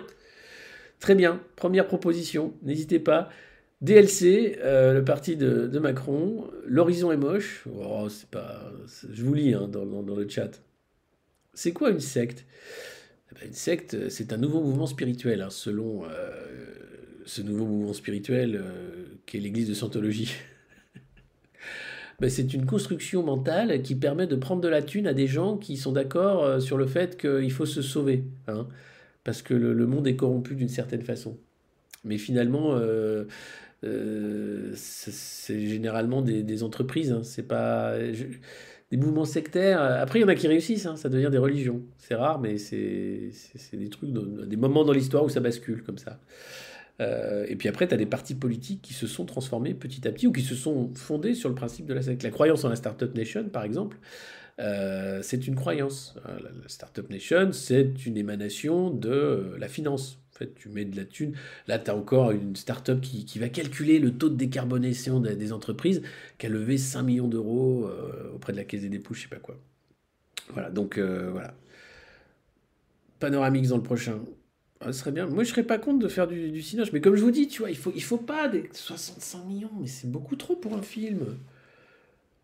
Très bien. Première proposition, n'hésitez pas. DLC, le parti de, Macron. L'horizon est moche. Oh, c'est pas, je vous lis hein, dans, le chat. C'est quoi une secte? Une secte, euh, c'est un nouveau mouvement spirituel, hein, selon euh, ce nouveau mouvement spirituel euh, qu'est l'église de Scientologie. Ben, c'est une construction mentale qui permet de prendre de la thune à des gens qui sont d'accord sur le fait qu'il faut se sauver. hein, parce que le, monde est corrompu d'une certaine façon. Mais finalement, c'est généralement des, entreprises. hein, c'est pas des mouvements sectaires. Après, il y en a qui réussissent. hein, ça devient des religions. C'est rare, mais c'est des trucs, des moments dans l'histoire où ça bascule comme ça. Euh, et puis après, tu as des partis politiques qui se sont transformés petit à petit ou qui se sont fondés sur le principe de la secte. La croyance en la Startup Nation, par exemple, euh, c'est une croyance. Euh, La, Startup Nation, c'est une émanation de euh, la finance. Tu mets de la thune. Là, tu as encore une startup qui, va calculer le taux de décarbonation des, entreprises, qui a levé 5 millions d'euros euh, auprès de la Caisse des dépôts, je sais pas quoi. Voilà, donc euh, voilà. Panoramix dans le prochain. Ah, ce serait bien. Moi, je serais pas contre de faire du, du mais comme je vous dis, tu vois, il faut, faut pas des 65 millions, mais c'est beaucoup trop pour un film.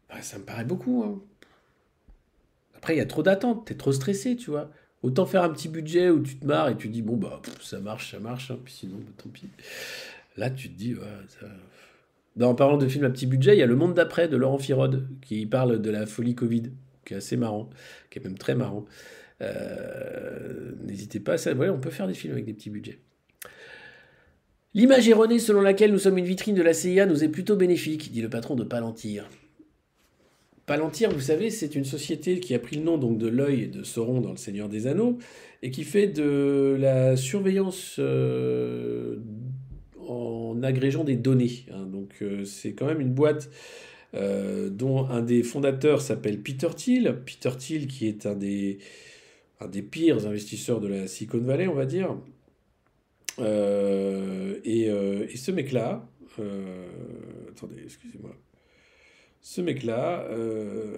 Bah, ça me paraît beaucoup. hein. Après, il y a trop d'attentes, t'es trop stressé, tu vois. Autant faire un petit budget où tu te marres et tu dis, bon, bah, ça marche, ça marche, hein, puis sinon, bah, tant pis. Là, tu te dis, ouais, ça... En parlant de film à petit budget, il y a Le Monde d'après de Laurent Firode, qui parle de la folie Covid, qui est assez marrant, qui est même très marrant. Euh, N'hésitez pas, ça, on peut faire des films avec des petits budgets. L'image erronée selon laquelle nous sommes une vitrine de la CIA nous est plutôt bénéfique, dit le patron de Palantir. Palantir, vous savez, c'est une société qui a pris le nom donc de l'œil de Sauron dans Le Seigneur des Anneaux et qui fait de la surveillance euh, en agrégeant des données. hein. Donc euh, c'est quand même une boîte euh, dont un des fondateurs s'appelle Peter Thiel. Peter Thiel qui est un des, un des pires investisseurs de la Silicon Valley, on va dire. Et, ce mec-là, attendez, excusez-moi. Ce mec-là euh,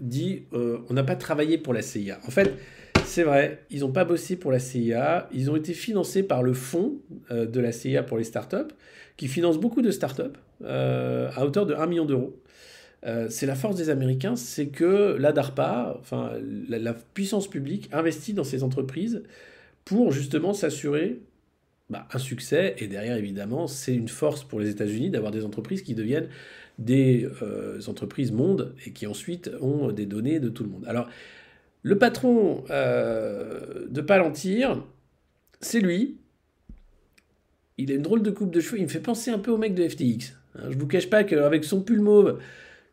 dit euh, on n'a pas travaillé pour la CIA. En fait, c'est vrai, ils n'ont pas bossé pour la CIA. Ils ont été financés par le fonds euh, de la CIA pour les startups, qui finance beaucoup de startups à hauteur de 1 million d'euros. C'est la force des Américains, c'est que la DARPA, la puissance publique, investit dans ces entreprises pour justement s'assurer bah, un succès. Et derrière, évidemment, c'est une force pour les États-Unis d'avoir des entreprises qui deviennent des euh, entreprises monde et qui ensuite ont des données de tout le monde. Alors, le patron euh, de Palantir, c'est lui. Il a une drôle de coupe de cheveux. Il me fait penser un peu au mec de FTX. Hein, je vous cache pas qu'avec son pull mauve,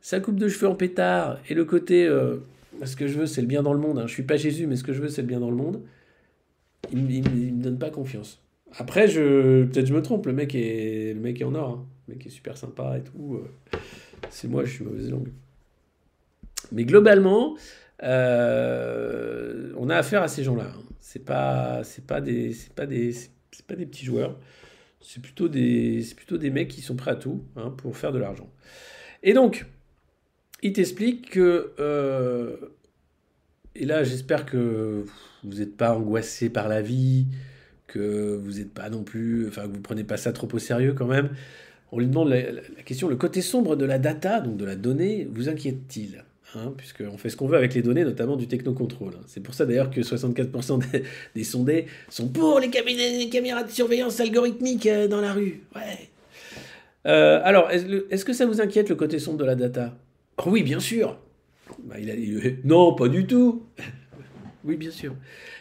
sa coupe de cheveux en pétard et le côté euh, ce que je veux, c'est le bien dans le monde. Hein. Je suis pas Jésus, mais ce que je veux, c'est le bien dans le monde. Il, il me- donne pas confiance. Après, peut-être je me trompe. Le mec est le mec est en or. hein. Mec est super sympa et tout. euh. C'est moi, je suis mauvaise langue. Mais globalement, euh, on a affaire à ces gens-là. hein. C'est pas, c'est pas des, c'est pas des, c'est pas des petits joueurs. C'est plutôt des, c'est plutôt des mecs qui sont prêts à tout hein, pour faire de l'argent. Et donc, il t'explique que, euh, et là, j'espère que vous n'êtes pas angoissé par la vie, que vous n'êtes pas non plus, enfin, que vous prenez pas ça trop au sérieux quand même. On lui demande la, question, le côté sombre de la data, donc de la donnée, vous inquiète-t-il hein, Puisqu'on fait ce qu'on veut avec les données, notamment du technocontrôle. C'est pour ça d'ailleurs que 64% des, sondés sont pour les, caméras de surveillance algorithmique euh, dans la rue. Ouais. Euh, alors, est-ce que ça vous inquiète le côté sombre de la data? Oh Oui, bien sûr. Bah, euh, non, pas du tout. oui, bien sûr.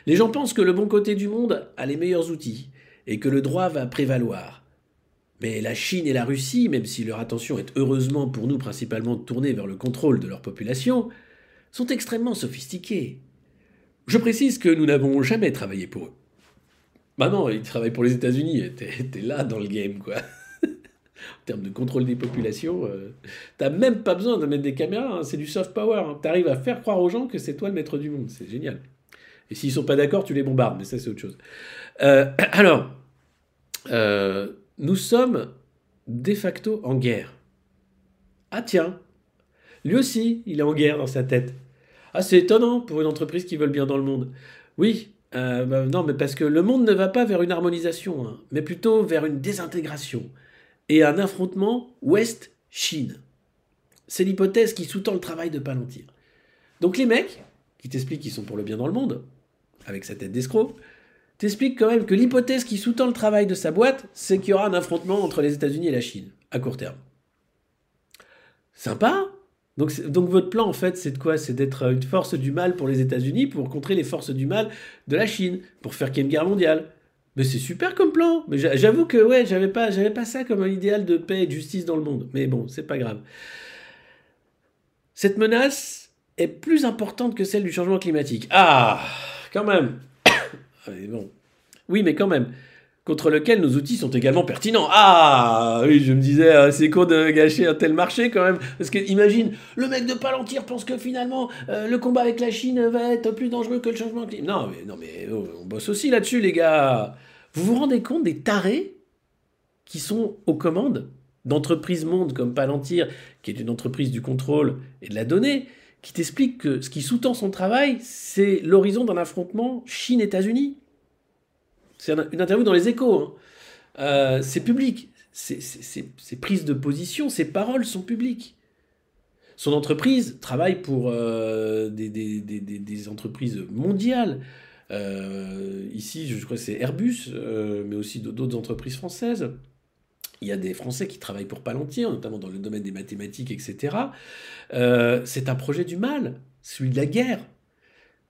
Les gens pensent que le bon côté du monde a les meilleurs outils et que le droit va prévaloir. Mais la Chine et la Russie, même si leur attention est heureusement pour nous principalement tournée vers le contrôle de leur population, sont extrêmement sophistiqués. Je précise que nous n'avons jamais travaillé pour eux. Non, ils travaillent pour les États-Unis, t'es t'es là dans le game, quoi. en termes de contrôle des populations, euh, t'as même pas besoin de mettre des caméras, hein, c'est du soft power. hein. T'arrives à faire croire aux gens que c'est toi le maître du monde, c'est génial. Et s'ils sont pas d'accord, tu les bombardes, mais ça c'est autre chose. Euh, alors, euh, nous sommes de facto en guerre. Ah tiens, lui aussi, il est en guerre dans sa tête. Ah, c'est étonnant pour une entreprise qui veut le bien dans le monde. Oui, euh, bah, non, mais parce que le monde ne va pas vers une harmonisation, hein, mais plutôt vers une désintégration et un affrontement Ouest-Chine. C'est l'hypothèse qui sous-tend le travail de Palantir. Donc les mecs, qui t'expliquent qu'ils sont pour le bien dans le monde, avec sa tête d'escroc, t'expliquent quand même que l'hypothèse qui sous-tend le travail de sa boîte, c'est qu'il y aura un affrontement entre les États-Unis et la Chine, à court terme. Sympa donc, votre plan, en fait, c'est de quoi? C'est d'être une force du mal pour les États-Unis pour contrer les forces du mal de la Chine, pour faire qu'il y ait une guerre mondiale. Mais c'est super comme plan. Mais j'a- j'avoue que ouais, j'avais pas, j'avais pas ça comme un idéal de paix et de justice dans le monde. Mais bon, c'est pas grave. Cette menace est plus importante que celle du changement climatique. Ah, quand même. Ah. Oui, mais quand même. Contre lequel nos outils sont également pertinents. Ah, oui, je me disais, euh, c'est con de gâcher un tel marché quand même. Parce que imagine, le mec de Palantir pense que finalement, euh, le combat avec la Chine va être plus dangereux que le changement climatique. Non, mais, non, mais oh, on bosse aussi là-dessus, les gars. Vous vous rendez compte des tarés qui sont aux commandes d'entreprises mondes comme Palantir, qui est une entreprise du contrôle et de la donnée, qui t'explique que ce qui sous-tend son travail, c'est l'horizon d'un affrontement Chine-États-Unis. C'est un- une interview dans les échos. hein. Euh, c'est public. Ses, ses- ses- ses prises de position, ses paroles sont publiques. Son entreprise travaille pour euh, des, entreprises mondiales. Euh, ici, je crois que c'est Airbus, mais aussi d'autres entreprises françaises. Il y a des Français qui travaillent pour Palantir, notamment dans le domaine des mathématiques, etc. Euh, c'est un projet du mal, celui de la guerre.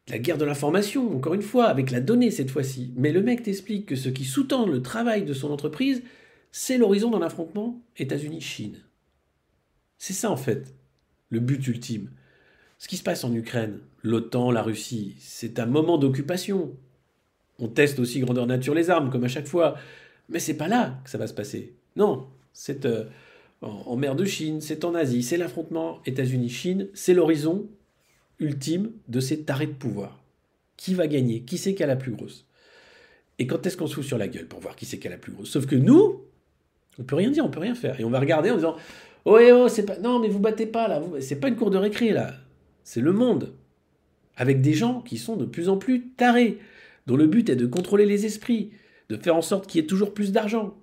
La guerre de l'information, encore une fois, avec la donnée cette fois-ci. Mais le mec t'explique que ce qui sous-tend le travail de son entreprise, c'est l'horizon d'un affrontement États-Unis-Chine. C'est ça en fait, le but ultime. Ce qui se passe en Ukraine, l'OTAN, la Russie, c'est un moment d'occupation. On teste aussi grandeur nature les armes, comme à chaque fois. Mais c'est pas là que ça va se passer. Non, c'est euh, en, mer de Chine, c'est en Asie, c'est l'affrontement États-Unis-Chine, c'est l'horizon ultime de ces tarés de pouvoir. Qui va gagner? Qui c'est qui a la plus grosse? Et quand est-ce qu'on se fout sur la gueule pour voir qui c'est qui a la plus grosse? Sauf que nous, on peut rien dire, on peut rien faire. Et on va regarder en disant Oh, eh oh, c'est pas. Non, mais vous battez pas là, c'est pas une cour de récré là. C'est le monde. Avec des gens qui sont de plus en plus tarés, dont le but est de contrôler les esprits, de faire en sorte qu'il y ait toujours plus d'argent.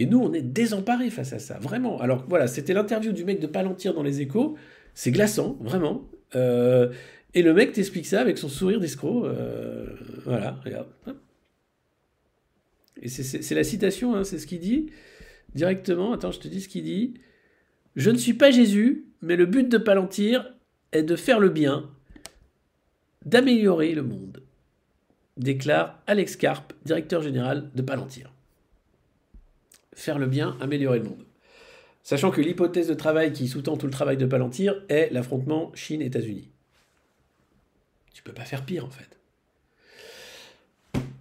Et nous, on est désemparés face à ça, vraiment. Alors voilà, c'était l'interview du mec de Palantir dans les échos. C'est glaçant, vraiment. Euh, et le mec t'explique ça avec son sourire d'escroc. euh, voilà, regarde. Et c'est- la citation, hein, c'est ce qu'il dit directement. Attends, je te dis ce qu'il dit. Je ne suis pas Jésus, mais le but de Palantir est de faire le bien, d'améliorer le monde, déclare Alex Karp, directeur général de Palantir. Faire le bien, améliorer le monde. Sachant que l'hypothèse de travail qui sous-tend tout le travail de Palantir est l'affrontement Chine-États-Unis. Tu peux pas faire pire en fait.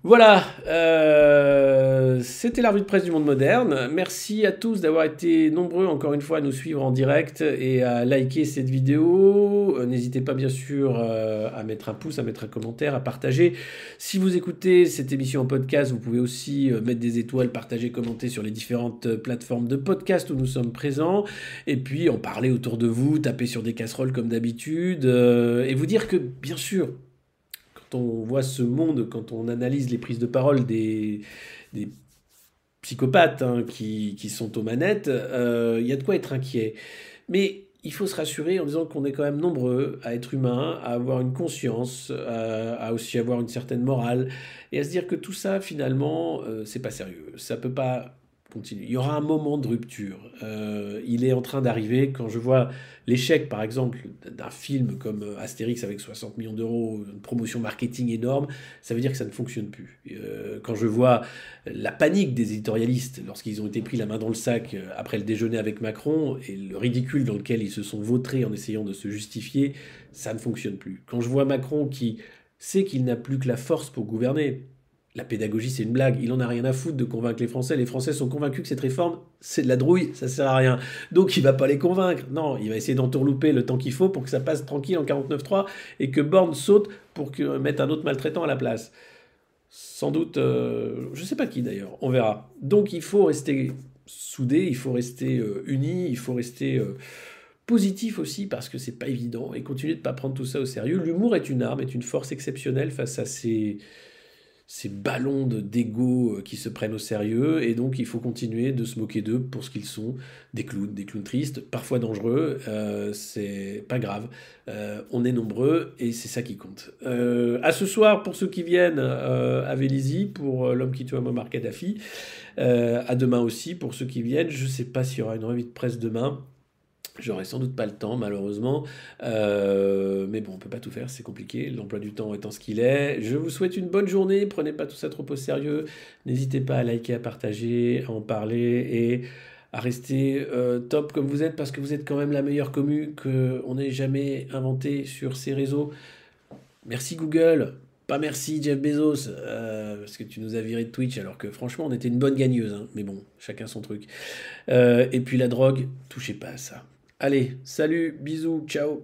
Voilà, euh, c'était la revue de presse du monde moderne. Merci à tous d'avoir été nombreux encore une fois à nous suivre en direct et à liker cette vidéo. Euh, N'hésitez pas bien sûr euh, à mettre un pouce, à mettre un commentaire, à partager. Si vous écoutez cette émission en podcast, vous pouvez aussi mettre des étoiles, partager, commenter sur les différentes plateformes de podcast où nous sommes présents. Et puis en parler autour de vous, taper sur des casseroles comme d'habitude. et vous dire que bien sûr, on voit ce monde, quand on analyse les prises de parole des, psychopathes hein, qui, sont aux manettes, euh, il y a de quoi être inquiet. Mais il faut se rassurer en disant qu'on est quand même nombreux à être humains, à avoir une conscience, à, à aussi avoir une certaine morale, et à se dire que tout ça, finalement, euh, c'est pas sérieux. Ça peut pas Il y aura un moment de rupture. Euh, il est en train d'arriver. Quand je vois l'échec, par exemple, d'un film comme Astérix avec 60 millions d'euros, une promotion marketing énorme, ça veut dire que ça ne fonctionne plus. Euh, quand je vois la panique des éditorialistes lorsqu'ils ont été pris la main dans le sac euh, après le déjeuner avec Macron et le ridicule dans lequel ils se sont vautrés en essayant de se justifier, ça ne fonctionne plus. Quand je vois Macron qui sait qu'il n'a plus que la force pour gouverner, la pédagogie, c'est une blague. Il en a rien à foutre de convaincre les Français. Les Français sont convaincus que cette réforme, c'est de la drouille, ça sert à rien. Donc il va pas les convaincre. Non, il va essayer d'entourlouper le temps qu'il faut pour que ça passe tranquille en 49.3 et que Borne saute pour que, mettre un autre maltraitant à la place. Sans doute, euh, je ne sais pas qui d'ailleurs, on verra. Donc il faut rester soudé, il faut rester euh, uni, il faut rester euh, positif aussi parce que c'est pas évident et continuer de ne pas prendre tout ça au sérieux. L'humour est une arme, est une force exceptionnelle face à ces ces ballons d'ego euh, qui se prennent au sérieux, et donc il faut continuer de se moquer d'eux pour ce qu'ils sont, des clowns, des clowns tristes, parfois dangereux, euh, c'est pas grave, euh, on est nombreux, et c'est ça qui compte. à ce soir, pour ceux qui viennent à Vélizy, pour l'homme qui tue Muammar Kadhafi, à demain aussi, pour ceux qui viennent, je sais pas s'il y aura une revue de presse demain, J'aurai sans doute pas le temps, malheureusement. Euh, mais bon, on peut pas tout faire, c'est compliqué. L'emploi du temps étant ce qu'il est. Je vous souhaite une bonne journée. Prenez pas tout ça trop au sérieux. N'hésitez pas à liker, à partager, à en parler et à rester euh, top comme vous êtes parce que vous êtes quand même la meilleure commu qu'on n'ait jamais inventée sur ces réseaux. Merci Google. Pas merci Jeff Bezos, euh, parce que tu nous as viré de Twitch, alors que franchement on était une bonne gagneuse, hein. mais bon, chacun son truc. et puis la drogue, touchez pas à ça. Allez, salut, bisous, ciao